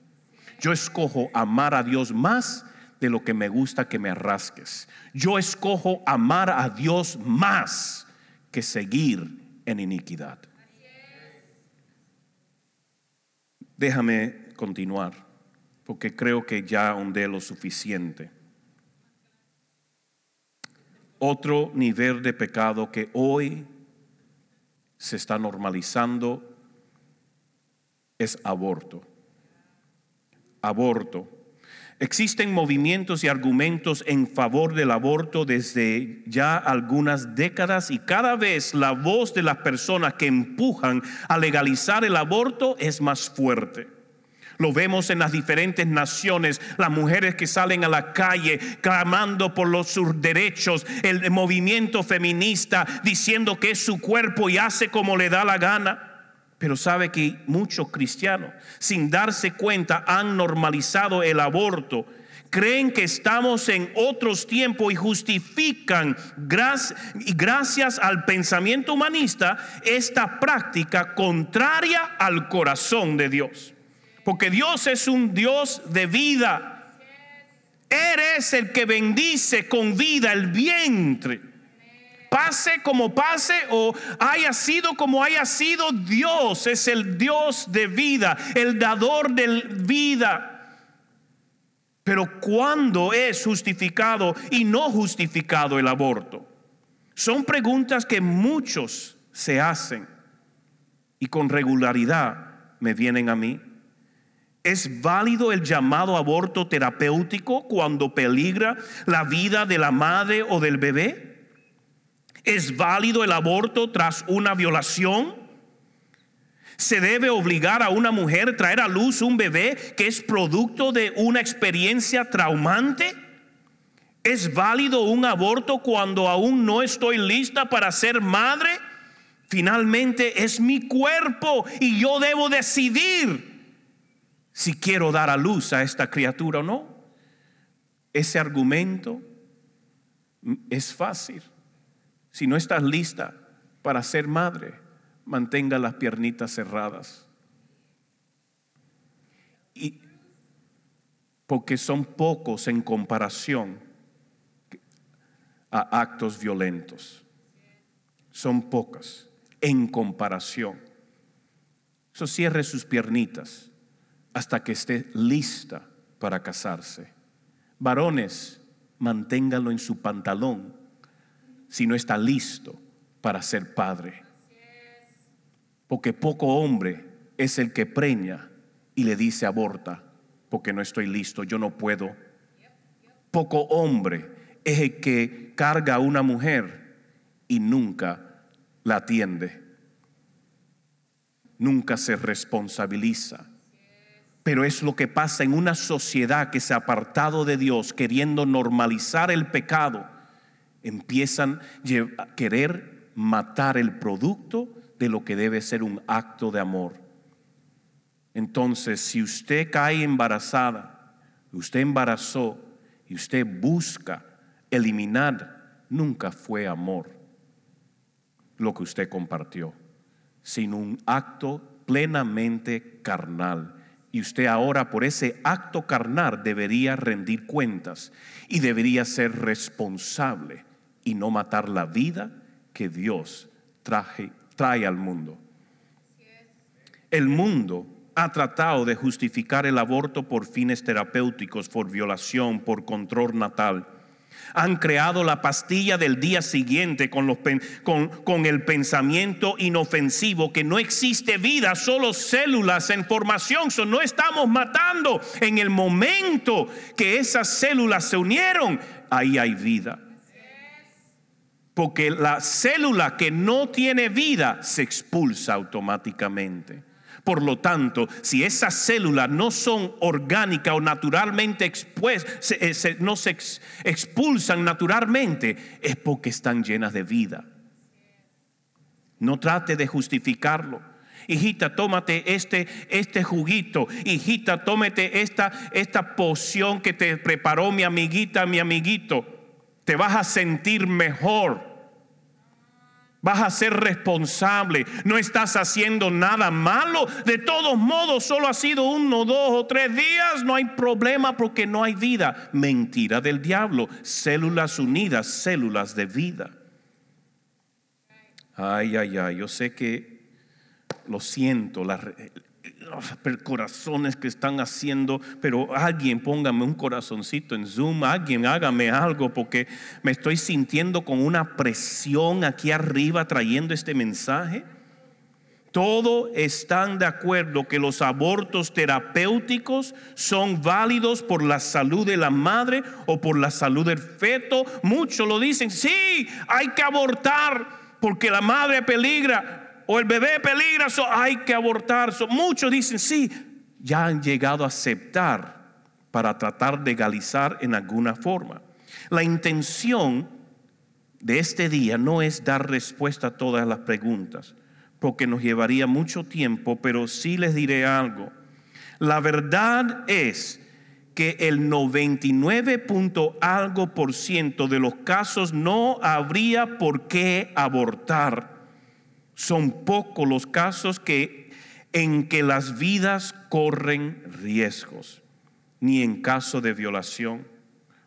Yo escojo amar a Dios más de lo que me gusta que me rasques. Yo escojo amar a Dios más que seguir en iniquidad. Déjame continuar, porque creo que ya ondé lo suficiente. Otro nivel de pecado que hoy se está normalizando es aborto. Aborto Existen movimientos y argumentos en favor del aborto desde ya algunas décadas y cada vez la voz de las personas que empujan a legalizar el aborto es más fuerte. Lo vemos en las diferentes naciones, las mujeres que salen a la calle clamando por los sus derechos, el movimiento feminista diciendo que es su cuerpo y hace como le da la gana. Pero sabe que muchos cristianos, sin darse cuenta, han normalizado el aborto. Creen que estamos en otros tiempos y justifican, gracias al pensamiento humanista, esta práctica contraria al corazón de Dios. Porque Dios es un Dios de vida. Eres el que bendice con vida el vientre pase como pase o haya sido como haya sido, Dios es el Dios de vida, el dador de vida. Pero ¿cuándo es justificado y no justificado el aborto? Son preguntas que muchos se hacen y con regularidad me vienen a mí. ¿Es válido el llamado aborto terapéutico cuando peligra la vida de la madre o del bebé? ¿Es válido el aborto tras una violación? ¿Se debe obligar a una mujer a traer a luz un bebé que es producto de una experiencia traumante? ¿Es válido un aborto cuando aún no estoy lista para ser madre? Finalmente es mi cuerpo y yo debo decidir si quiero dar a luz a esta criatura o no. Ese argumento es fácil. Si no estás lista para ser madre, mantenga las piernitas cerradas. Y porque son pocos en comparación a actos violentos. Son pocas en comparación. Eso cierre sus piernitas hasta que esté lista para casarse. Varones, manténgalo en su pantalón si no está listo para ser padre. Porque poco hombre es el que preña y le dice aborta, porque no estoy listo, yo no puedo. Poco hombre es el que carga a una mujer y nunca la atiende. Nunca se responsabiliza. Pero es lo que pasa en una sociedad que se ha apartado de Dios, queriendo normalizar el pecado. Empiezan a querer matar el producto de lo que debe ser un acto de amor. Entonces, si usted cae embarazada, usted embarazó y usted busca eliminar, nunca fue amor lo que usted compartió, sino un acto plenamente carnal y usted ahora por ese acto carnal debería rendir cuentas y debería ser responsable y no matar la vida que Dios traje, trae al mundo. El mundo ha tratado de justificar el aborto por fines terapéuticos, por violación, por control natal han creado la pastilla del día siguiente con, los, con, el pensamiento inofensivo que no existe vida, solo células en formación. No estamos matando. En el momento que esas células se unieron, ahí hay vida. Porque la célula que no tiene vida se expulsa automáticamente. Por lo tanto, si esas células no son orgánicas o naturalmente expuestas, eh, no se expulsan naturalmente, es porque están llenas de vida. No trate de justificarlo. Hijita, tómate este, este juguito. Hijita, tómate esta, esta poción que te preparó mi amiguita, mi amiguito. Te vas a sentir mejor. Vas a ser responsable. No estás haciendo nada malo. De todos modos, solo ha sido uno, dos o tres días. No hay problema porque no hay vida. Mentira del diablo. Células unidas, células de vida. Ay, ay, ay. Yo sé que lo siento. Corazones que están haciendo, pero alguien póngame un corazoncito en Zoom, alguien hágame algo porque me estoy sintiendo con una presión aquí arriba trayendo este mensaje. Todos están de acuerdo que los abortos terapéuticos son válidos por la salud de la madre o por la salud del feto. Muchos lo dicen, sí, hay que abortar porque la madre peligra o el bebé peligra, hay que abortar. muchos dicen, sí, ya han llegado a aceptar para tratar de legalizar en alguna forma. La intención de este día no es dar respuesta a todas las preguntas, porque nos llevaría mucho tiempo, pero sí les diré algo. La verdad es que el 99 algo por ciento de los casos no habría por qué abortar son pocos los casos que, en que las vidas corren riesgos, ni en caso de violación.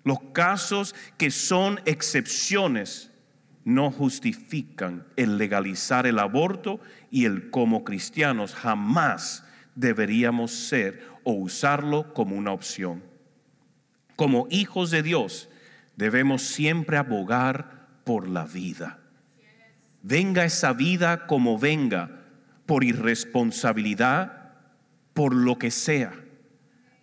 Los casos que son excepciones no justifican el legalizar el aborto y el como cristianos jamás deberíamos ser o usarlo como una opción. Como hijos de Dios debemos siempre abogar por la vida venga esa vida como venga, por irresponsabilidad, por lo que sea.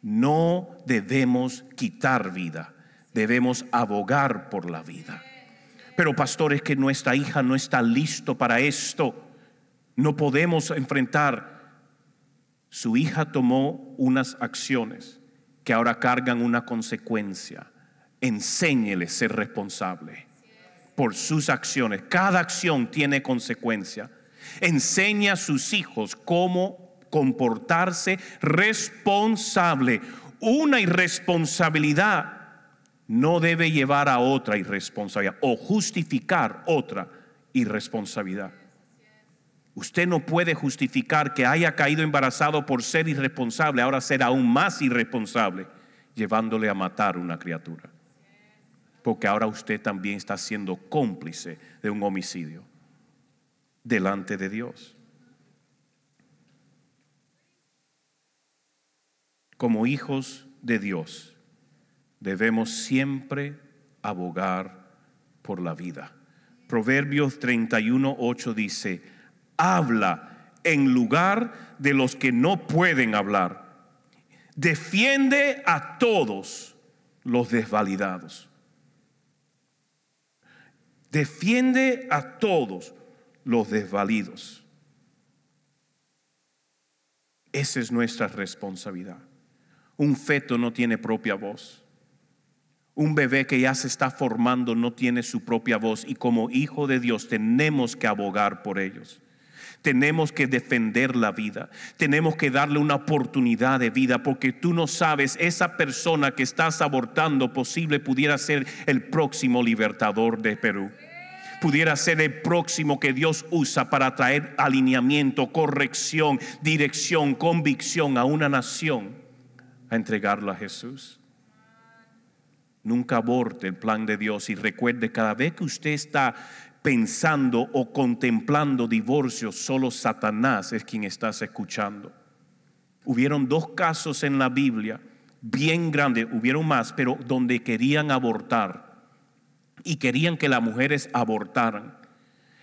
No debemos quitar vida, debemos abogar por la vida. Pero pastor, es que nuestra hija no está listo para esto. No podemos enfrentar Su hija tomó unas acciones que ahora cargan una consecuencia. Enséñele ser responsable por sus acciones. Cada acción tiene consecuencia. Enseña a sus hijos cómo comportarse responsable. Una irresponsabilidad no debe llevar a otra irresponsabilidad o justificar otra irresponsabilidad. Usted no puede justificar que haya caído embarazado por ser irresponsable, ahora ser aún más irresponsable, llevándole a matar una criatura. Porque ahora usted también está siendo cómplice de un homicidio delante de Dios. Como hijos de Dios, debemos siempre abogar por la vida. Proverbios 31, 8 dice, habla en lugar de los que no pueden hablar. Defiende a todos los desvalidados. Defiende a todos los desvalidos. Esa es nuestra responsabilidad. Un feto no tiene propia voz. Un bebé que ya se está formando no tiene su propia voz y como hijo de Dios tenemos que abogar por ellos. Tenemos que defender la vida. Tenemos que darle una oportunidad de vida porque tú no sabes, esa persona que estás abortando posible pudiera ser el próximo libertador de Perú. Pudiera ser el próximo que Dios usa para traer alineamiento, corrección, dirección, convicción a una nación, a entregarlo a Jesús. Nunca aborte el plan de Dios y recuerde, cada vez que usted está pensando o contemplando divorcio, solo Satanás es quien estás escuchando. Hubieron dos casos en la Biblia bien grandes, hubieron más, pero donde querían abortar y querían que las mujeres abortaran.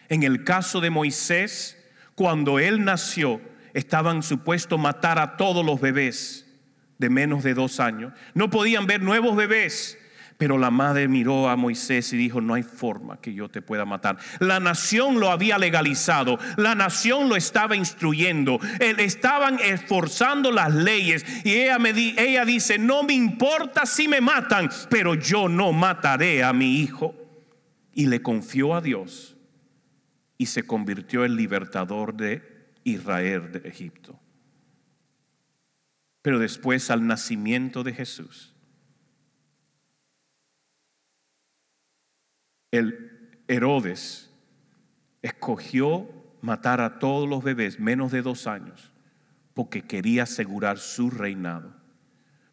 En el caso de Moisés, cuando él nació, estaban supuestos matar a todos los bebés de menos de dos años. No podían ver nuevos bebés pero la madre miró a Moisés y dijo, no hay forma que yo te pueda matar. La nación lo había legalizado, la nación lo estaba instruyendo, estaban esforzando las leyes y ella, me ella dice, no me importa si me matan, pero yo no mataré a mi hijo. Y le confió a Dios y se convirtió en libertador de Israel de Egipto. Pero después al nacimiento de Jesús, el Herodes escogió matar a todos los bebés menos de dos años porque quería asegurar su reinado.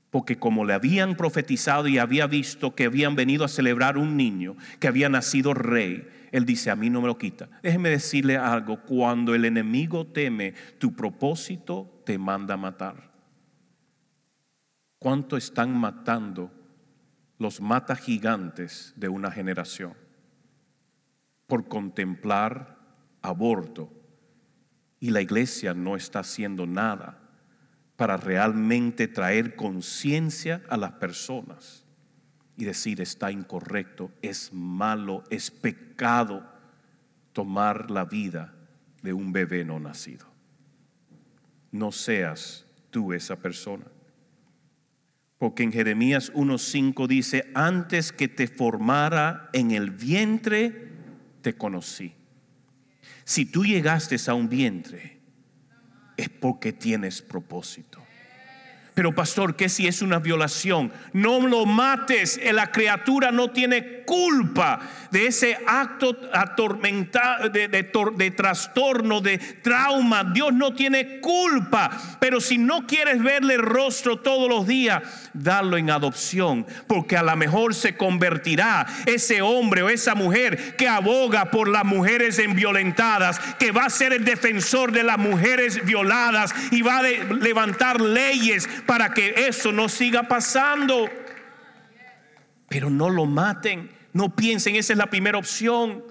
Porque como le habían profetizado y había visto que habían venido a celebrar un niño que había nacido rey, él dice, a mí no me lo quita. Déjeme decirle algo, cuando el enemigo teme, tu propósito te manda a matar. ¿Cuánto están matando los mata gigantes de una generación? Por contemplar aborto y la iglesia no está haciendo nada para realmente traer conciencia a las personas y decir está incorrecto, es malo, es pecado tomar la vida de un bebé no nacido. No seas tú esa persona. Porque en Jeremías 1.5 dice, antes que te formara en el vientre, te conocí. Si tú llegaste a un vientre, es porque tienes propósito. Pero pastor, ¿qué si es una violación? No lo mates, la criatura no tiene culpa de ese acto atormentado, de, de, trastorno, de trauma. Dios no tiene culpa. Pero si no quieres verle el rostro todos los días, darlo en adopción. Porque a lo mejor se convertirá ese hombre o esa mujer que aboga por las mujeres violentadas, que va a ser el defensor de las mujeres violadas y va a levantar leyes para que eso no siga pasando. Pero no lo maten, no piensen, esa es la primera opción.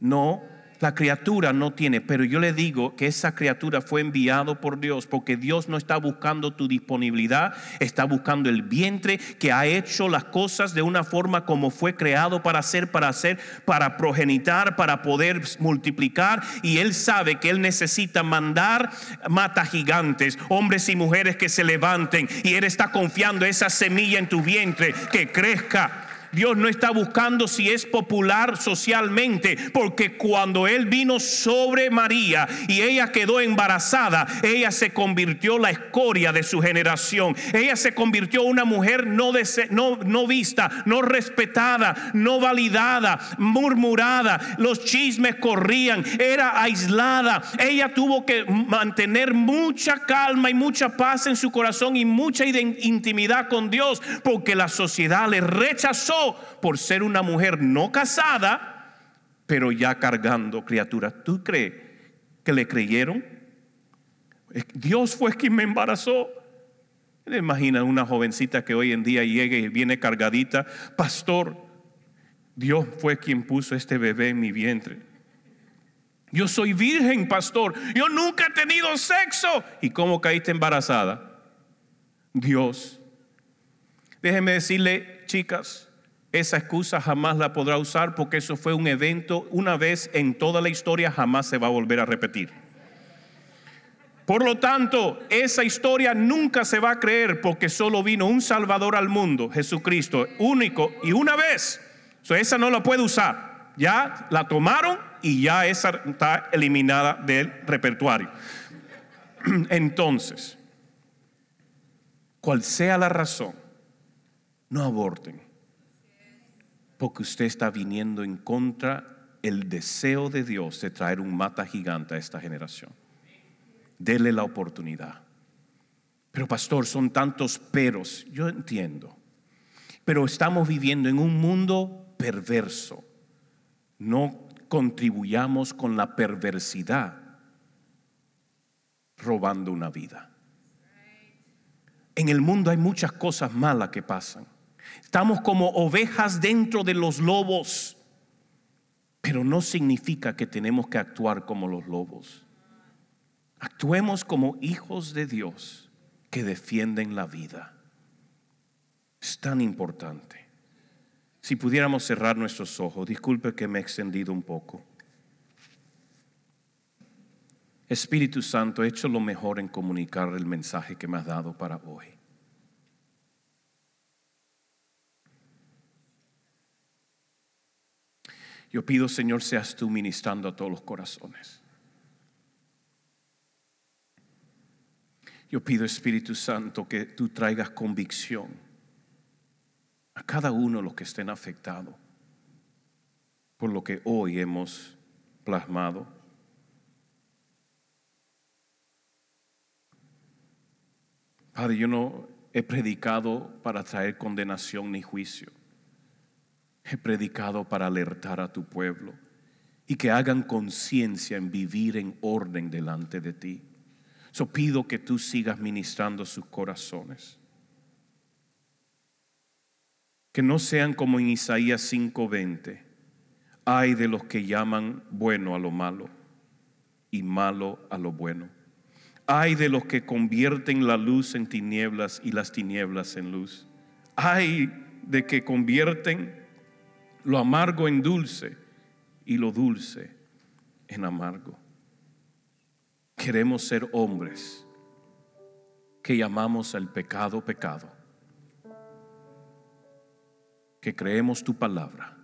No, La criatura no tiene, pero yo le digo que esa criatura fue enviado por Dios porque Dios no está buscando tu disponibilidad, está buscando el vientre que ha hecho las cosas de una forma como fue creado para hacer, para hacer, para progenitar, para poder multiplicar y él sabe que él necesita mandar mata gigantes, hombres y mujeres que se levanten y él está confiando esa semilla en tu vientre que crezca Dios no está buscando si es popular socialmente, porque cuando Él vino sobre María y ella quedó embarazada, ella se convirtió la escoria de su generación. Ella se convirtió una mujer no, no, no vista, no respetada, no validada, murmurada. Los chismes corrían, era aislada. Ella tuvo que mantener mucha calma y mucha paz en su corazón y mucha intimidad con Dios, porque la sociedad le rechazó por ser una mujer no casada, pero ya cargando criaturas. ¿Tú crees que le creyeron? Dios fue quien me embarazó. Imagina una jovencita que hoy en día llegue y viene cargadita, pastor, Dios fue quien puso este bebé en mi vientre. Yo soy virgen, pastor. Yo nunca he tenido sexo. ¿Y cómo caíste embarazada? Dios. Déjeme decirle, chicas, esa excusa jamás la podrá usar porque eso fue un evento una vez en toda la historia, jamás se va a volver a repetir. Por lo tanto, esa historia nunca se va a creer porque solo vino un Salvador al mundo, Jesucristo, único y una vez. esa no la puede usar. Ya la tomaron y ya esa está eliminada del repertorio. Entonces, cual sea la razón, no aborten porque usted está viniendo en contra el deseo de Dios de traer un mata gigante a esta generación. Dele la oportunidad. Pero pastor, son tantos peros. Yo entiendo. Pero estamos viviendo en un mundo perverso. No contribuyamos con la perversidad robando una vida. En el mundo hay muchas cosas malas que pasan. Estamos como ovejas dentro de los lobos, pero no significa que tenemos que actuar como los lobos. Actuemos como hijos de Dios que defienden la vida. Es tan importante. Si pudiéramos cerrar nuestros ojos, disculpe que me he extendido un poco. Espíritu Santo, he hecho lo mejor en comunicar el mensaje que me has dado para hoy. Yo pido, Señor, seas tú ministrando a todos los corazones. Yo pido, Espíritu Santo, que tú traigas convicción a cada uno de los que estén afectados por lo que hoy hemos plasmado. Padre, yo no he predicado para traer condenación ni juicio he predicado para alertar a tu pueblo y que hagan conciencia en vivir en orden delante de ti. So pido que tú sigas ministrando sus corazones. Que no sean como en Isaías 5:20. Hay de los que llaman bueno a lo malo y malo a lo bueno. Hay de los que convierten la luz en tinieblas y las tinieblas en luz. Hay de que convierten lo amargo en dulce y lo dulce en amargo. Queremos ser hombres que llamamos al pecado pecado, que creemos tu palabra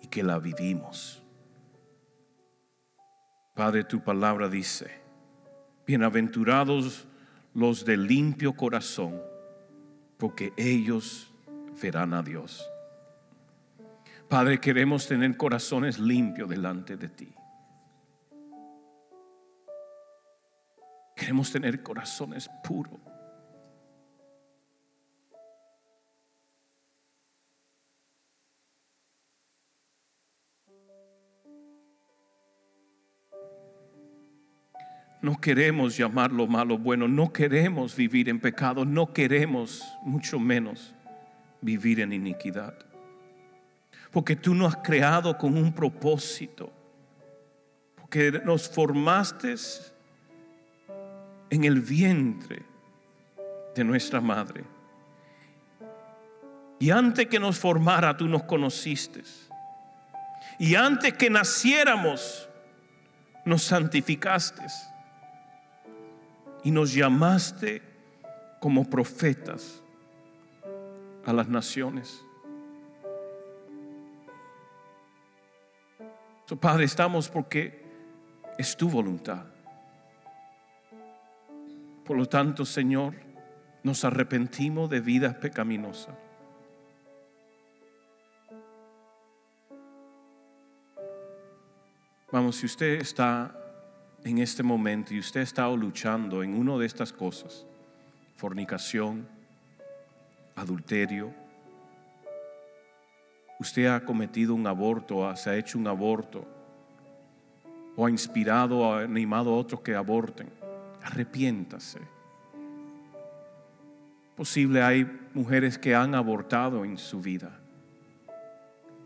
y que la vivimos. Padre, tu palabra dice, bienaventurados los de limpio corazón, porque ellos verán a Dios. Padre, queremos tener corazones limpios delante de ti. Queremos tener corazones puros. No queremos llamar lo malo bueno, no queremos vivir en pecado, no queremos mucho menos vivir en iniquidad. Porque tú nos has creado con un propósito, porque nos formaste en el vientre de nuestra madre. Y antes que nos formara, tú nos conociste. Y antes que naciéramos, nos santificaste. Y nos llamaste como profetas a las naciones. Padre, estamos porque es tu voluntad. Por lo tanto, Señor, nos arrepentimos de vidas pecaminosas. Vamos, si usted está en este momento y usted está luchando en una de estas cosas, fornicación, adulterio, usted ha cometido un aborto, se ha hecho un aborto, o ha inspirado o ha animado a otros que aborten, arrepiéntase. Posible hay mujeres que han abortado en su vida.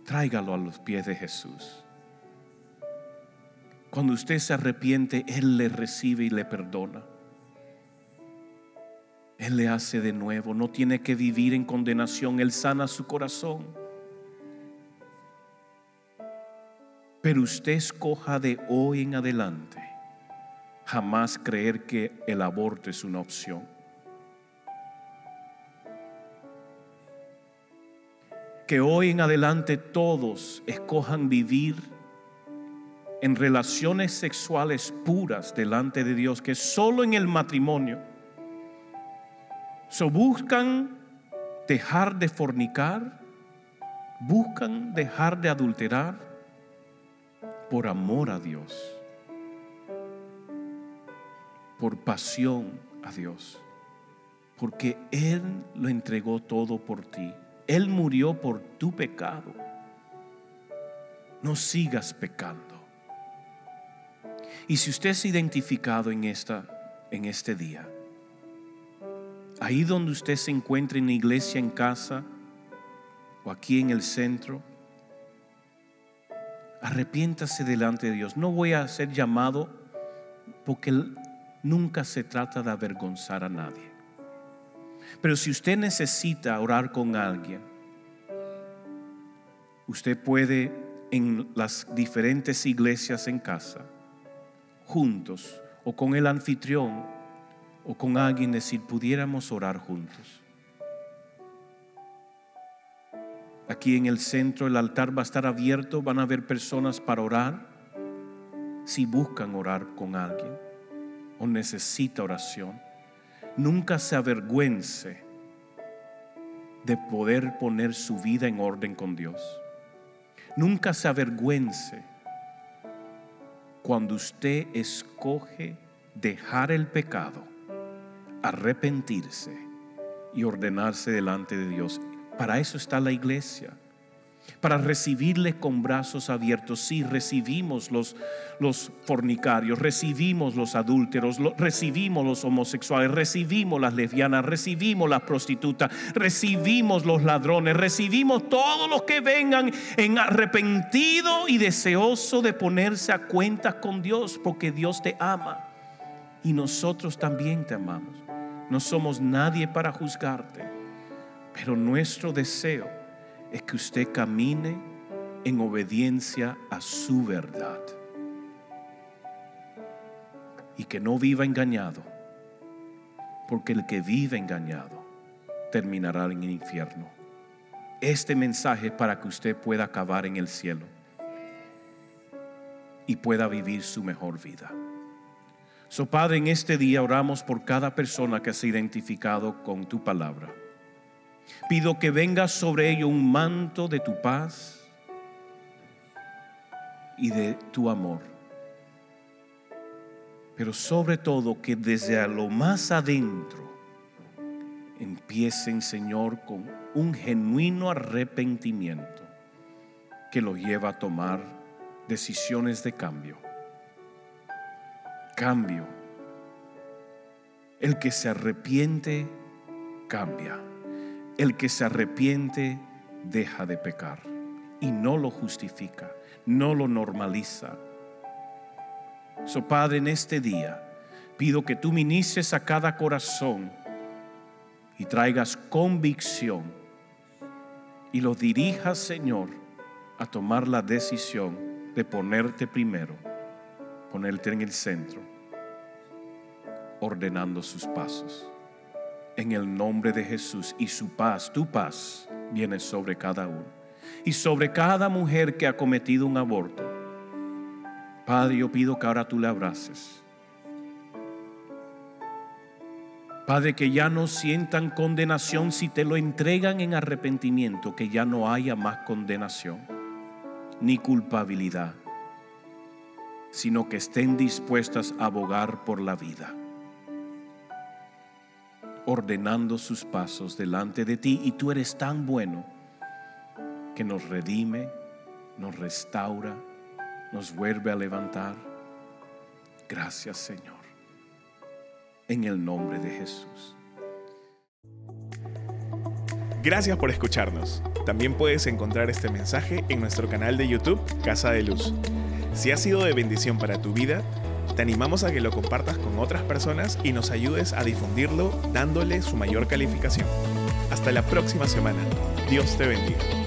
Tráigalo a los pies de Jesús. Cuando usted se arrepiente, Él le recibe y le perdona. Él le hace de nuevo, no tiene que vivir en condenación, Él sana su corazón. Pero usted escoja de hoy en adelante jamás creer que el aborto es una opción. Que hoy en adelante todos escojan vivir en relaciones sexuales puras delante de Dios, que solo en el matrimonio. So buscan dejar de fornicar, buscan dejar de adulterar por amor a Dios, por pasión a Dios, porque Él lo entregó todo por ti. Él murió por tu pecado. No sigas pecando. Y si usted es identificado en, esta, en este día, ahí donde usted se encuentra en la iglesia, en casa o aquí en el centro, arrepiéntase delante de Dios. No voy a ser llamado porque nunca se trata de avergonzar a nadie. Pero si usted necesita orar con alguien, usted puede en las diferentes iglesias en casa juntos o con el anfitrión o con alguien decir, pudiéramos orar juntos. Aquí en el centro el altar va a estar abierto, van a haber personas para orar si buscan orar con alguien o necesita oración. Nunca se avergüence de poder poner su vida en orden con Dios. Nunca se avergüence cuando usted escoge dejar el pecado, arrepentirse y ordenarse delante de Dios. Para eso está la iglesia para recibirle con brazos abiertos. Sí, recibimos los, los fornicarios, recibimos los adúlteros, recibimos los homosexuales, recibimos las lesbianas, recibimos las prostitutas, recibimos los ladrones, recibimos todos los que vengan en arrepentido y deseoso de ponerse a cuentas con Dios, porque Dios te ama y nosotros también te amamos. No somos nadie para juzgarte, pero nuestro deseo es que usted camine en obediencia a su verdad y que no viva engañado, porque el que vive engañado terminará en el infierno. Este mensaje es para que usted pueda acabar en el cielo y pueda vivir su mejor vida. So Padre, en este día oramos por cada persona que se ha identificado con tu palabra. Pido que venga sobre ello un manto de tu paz y de tu amor. Pero sobre todo que desde lo más adentro empiecen, Señor, con un genuino arrepentimiento que lo lleva a tomar decisiones de cambio. Cambio. El que se arrepiente, cambia. El que se arrepiente deja de pecar y no lo justifica, no lo normaliza. So Padre, en este día pido que tú ministres a cada corazón y traigas convicción y lo dirijas, Señor, a tomar la decisión de ponerte primero, ponerte en el centro, ordenando sus pasos. En el nombre de Jesús y su paz, tu paz, viene sobre cada uno. Y sobre cada mujer que ha cometido un aborto. Padre, yo pido que ahora tú le abraces. Padre, que ya no sientan condenación si te lo entregan en arrepentimiento, que ya no haya más condenación ni culpabilidad, sino que estén dispuestas a abogar por la vida, ordenando sus pasos delante de ti. Y tú eres tan bueno que nos redime, nos restaura, nos vuelve a levantar. Gracias Señor en el nombre de Jesús. Gracias por escucharnos. También puedes encontrar este mensaje en nuestro canal de YouTube Casa de Luz. Si ha sido de bendición para tu vida, te animamos a que lo compartas con otras personas y nos ayudes a difundirlo dándole su mayor calificación. Hasta la próxima semana. Dios te bendiga.